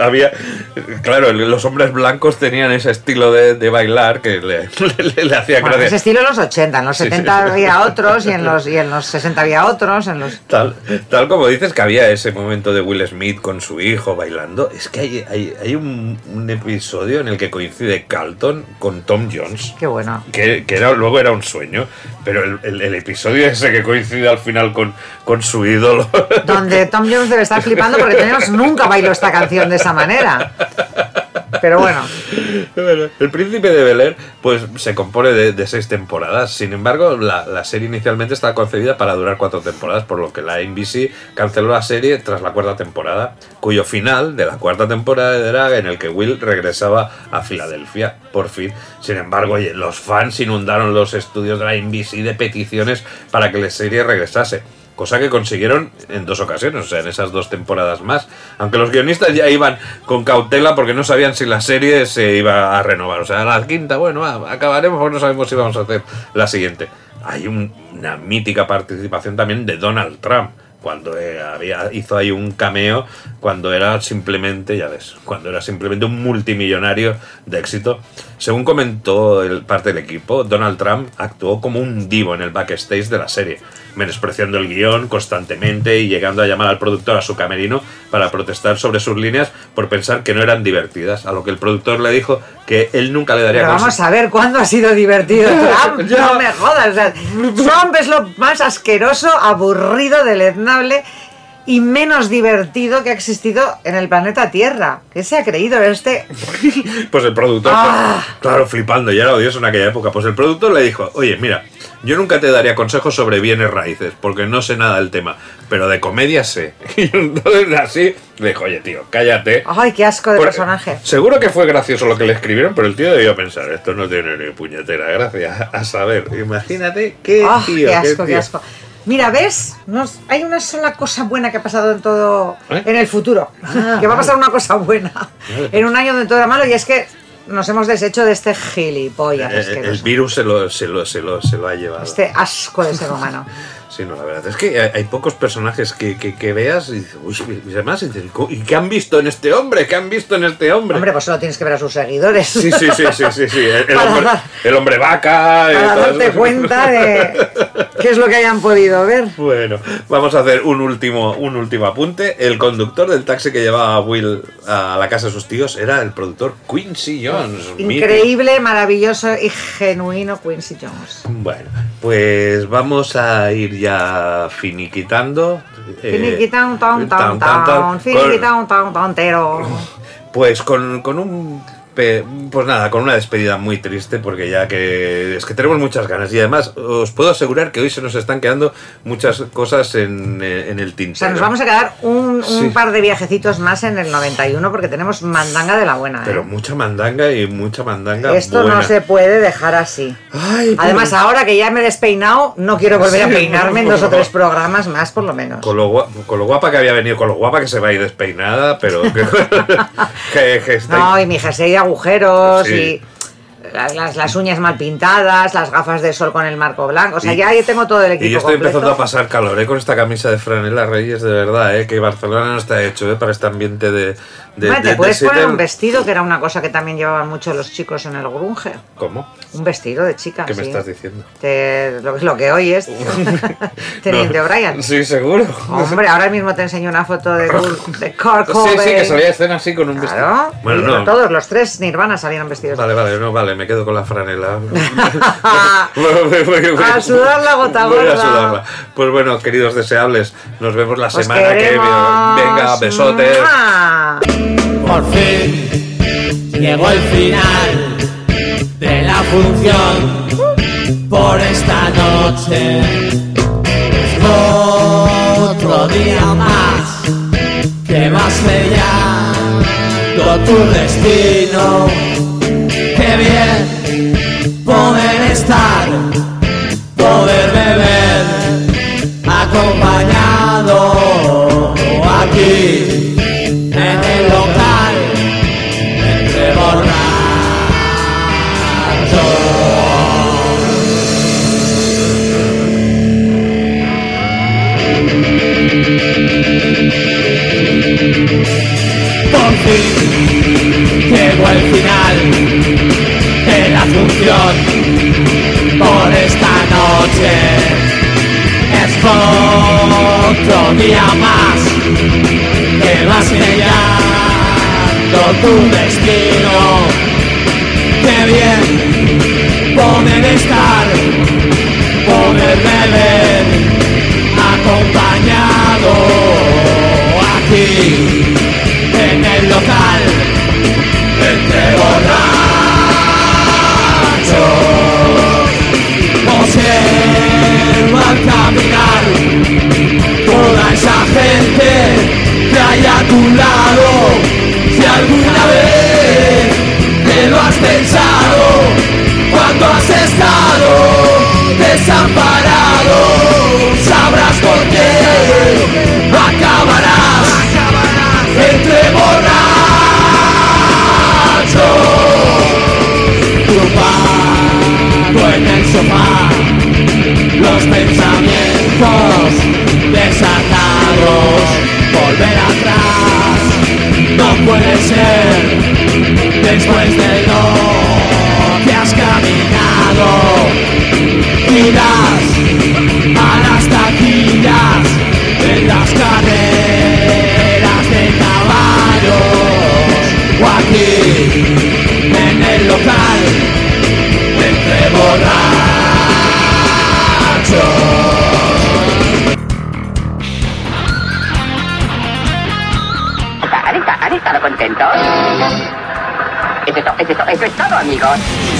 Speaker 1: había. Claro, los hombres blancos tenían ese estilo de, de bailar que le, le- le hacía
Speaker 3: Bueno, ese estilo en los 80, en los
Speaker 1: Sí, sí.
Speaker 3: 70 había otros y en los, y en los 60 había otros. En los...
Speaker 1: Tal, tal como dices que había ese momento de Will Smith con su hijo bailando. Es que hay, hay, hay un, un episodio en el que coincide Carlton con Tom Jones.
Speaker 3: Qué bueno.
Speaker 1: Que, que era, luego era un sueño, pero el, el- el episodio ese que coincide al final con, con su ídolo.
Speaker 3: Donde Tom Jones debe estar flipando porque Jones nunca bailó esta canción de esa manera. Pero bueno,
Speaker 1: el príncipe de Bel Air pues se compone de, seis temporadas. Sin embargo, la, la serie inicialmente estaba concebida para durar cuatro temporadas, por lo que la NBC canceló la serie tras la cuarta temporada, cuyo final de la cuarta temporada era en el que Will regresaba a Filadelfia, por fin. Sin embargo, los fans inundaron los estudios de la NBC de peticiones para que la serie regresase. Cosa que consiguieron en dos ocasiones, o sea, en esas dos temporadas más. Aunque los guionistas ya iban con cautela porque no sabían si la serie se iba a renovar. O sea, la quinta, bueno, va, acabaremos porque no sabemos si vamos a hacer la siguiente. Hay un- una mítica participación también de Donald Trump. Cuando eh, había, hizo ahí un cameo, cuando era simplemente, ya ves, cuando era simplemente un multimillonario de éxito. Según comentó el, parte del equipo, Donald Trump actuó como un divo en el backstage de la serie, menospreciando el guion constantemente y llegando a llamar al productor a su camerino para protestar sobre sus líneas por pensar que no eran divertidas, a lo que el productor le dijo que él nunca le daría
Speaker 3: pero vamos a ver cuándo ha sido divertido Trump. No me jodas. o sea, Trump es lo más asqueroso, aburrido, y menos divertido que ha existido en el planeta Tierra. ¿Qué se ha creído este?
Speaker 1: Pues el productor,
Speaker 3: Ah.
Speaker 1: claro, flipando, ya era odioso en aquella época. Pues el productor le dijo, oye, mira, yo nunca te daría consejos sobre bienes raíces, porque no sé nada del tema, pero de comedia sé. Y entonces así le dijo, oye, tío, cállate.
Speaker 3: Ay, qué asco de
Speaker 1: Porque
Speaker 3: personaje.
Speaker 1: Seguro que fue gracioso lo que le escribieron, pero el tío debió pensar, esto no tiene ni puñetera gracia. A saber, imagínate qué
Speaker 3: Ah,
Speaker 1: tío,
Speaker 3: qué asco, qué
Speaker 1: tío.
Speaker 3: asco. Mira, ¿ves? Nos- hay una sola cosa buena que ha pasado en todo.
Speaker 1: ¿Eh?
Speaker 3: en el futuro.
Speaker 1: Ah,
Speaker 3: que va a pasar una cosa buena. En un año donde todo era malo, y es que nos hemos deshecho de este gilipollas.
Speaker 1: Eh, El,
Speaker 3: asqueroso.
Speaker 1: virus se lo, se, lo, se, lo, se lo ha llevado.
Speaker 3: Este asco de ser humano.
Speaker 1: Sí, no, la verdad es que hay, hay pocos personajes que, que, que veas y dices, uy, y además, y dices, ¿y qué han visto en este hombre? ¿Qué han visto en este hombre?
Speaker 3: Hombre, pues solo tienes que ver a sus seguidores.
Speaker 1: Sí, sí, sí, sí, sí, sí. El, hombre,
Speaker 3: dar-
Speaker 1: el hombre vaca.
Speaker 3: Para
Speaker 1: todo
Speaker 3: darte
Speaker 1: eso.
Speaker 3: cuenta de qué es lo que hayan podido ver.
Speaker 1: Bueno, vamos a hacer un último, un último apunte. El conductor del taxi que llevaba a Will a la casa de sus tíos era el productor Quincy Jones. mítico.
Speaker 3: Increíble, maravilloso y genuino Quincy Jones.
Speaker 1: Bueno, pues vamos a ir ya finiquitando. eh,
Speaker 3: Finiquitown, town,
Speaker 1: tan, tan, tan,
Speaker 3: town, tero.
Speaker 1: Pues con, con un. Pues nada, con una despedida muy triste, porque ya que es que tenemos muchas ganas. Y además, os puedo asegurar que hoy se nos están quedando muchas cosas en, en el tintero.
Speaker 3: O sea, nos vamos a quedar un, un
Speaker 1: Sí.
Speaker 3: par de viajecitos más en el 91 porque tenemos mandanga de la buena. ¿eh?
Speaker 1: Pero mucha mandanga y mucha mandanga.
Speaker 3: Esto
Speaker 1: buena.
Speaker 3: no se puede dejar así.
Speaker 1: Ay,
Speaker 3: Además,
Speaker 1: pobre-
Speaker 3: ahora que ya me he despeinado, no quiero volver a
Speaker 1: Sí,
Speaker 3: peinarme en
Speaker 1: por
Speaker 3: dos o tres programas más, por lo menos.
Speaker 1: Con lo, gua- con lo guapa que había venido, con lo guapa que se va a ir despeinada, pero que, que- que está-
Speaker 3: No, y mi jersey agujeros
Speaker 1: Sí.
Speaker 3: y las, las- las uñas mal pintadas, las gafas de sol con el marco blanco. O sea,
Speaker 1: Y-
Speaker 3: ya ahí tengo todo el equipo
Speaker 1: Y yo estoy
Speaker 3: completo.
Speaker 1: empezando a pasar calor ¿eh? con esta camisa de franela Reyes, de verdad, ¿eh? que Barcelona no está hecho ¿eh? para este ambiente de... de,
Speaker 3: te
Speaker 1: de
Speaker 3: puedes poner un vestido, que era una cosa que también llevaban mucho los chicos en el grunge.
Speaker 1: ¿Cómo?
Speaker 3: Un vestido de chica.
Speaker 1: ¿Qué me estás diciendo?
Speaker 3: Te- lo, lo que oyes, Teniente
Speaker 1: No.
Speaker 3: O'Brien.
Speaker 1: Sí, seguro.
Speaker 3: Hombre, ahora mismo te enseño una foto de, de Kurt
Speaker 1: Sí, sí, que salía escena así con un vestido.
Speaker 3: Claro.
Speaker 1: Bueno, no.
Speaker 3: Todos los tres Nirvana salieron vestidos.
Speaker 1: Vale, vale, no, vale, me quedo con la franela.
Speaker 3: A sudar la gota
Speaker 1: a
Speaker 3: gorda.
Speaker 1: sudarla. Pues bueno, queridos deseables, nos vemos la
Speaker 3: Os
Speaker 1: semana que viene. Venga, besotes.
Speaker 3: ¡Mua!
Speaker 11: Por fin llegó el final de la función por esta noche. Otro día más que vas sellando tu destino. Qué bien poder estar, poder beber acompañado aquí Es otro día más que tu destino. Qué bien poder estar, poder beber, acompañado aquí en el local, Si alguna vez te lo has pensado, cuando has estado desamparado, sabrás por qué acabarás entre borrachos. Tumbado en el sofá, los pensamientos desatados, volver atrás no puede ser después de lo que has caminado. Irás a las taquillas en las carreras de caballos o aquí
Speaker 12: han estado contentos? Eso es, to- eso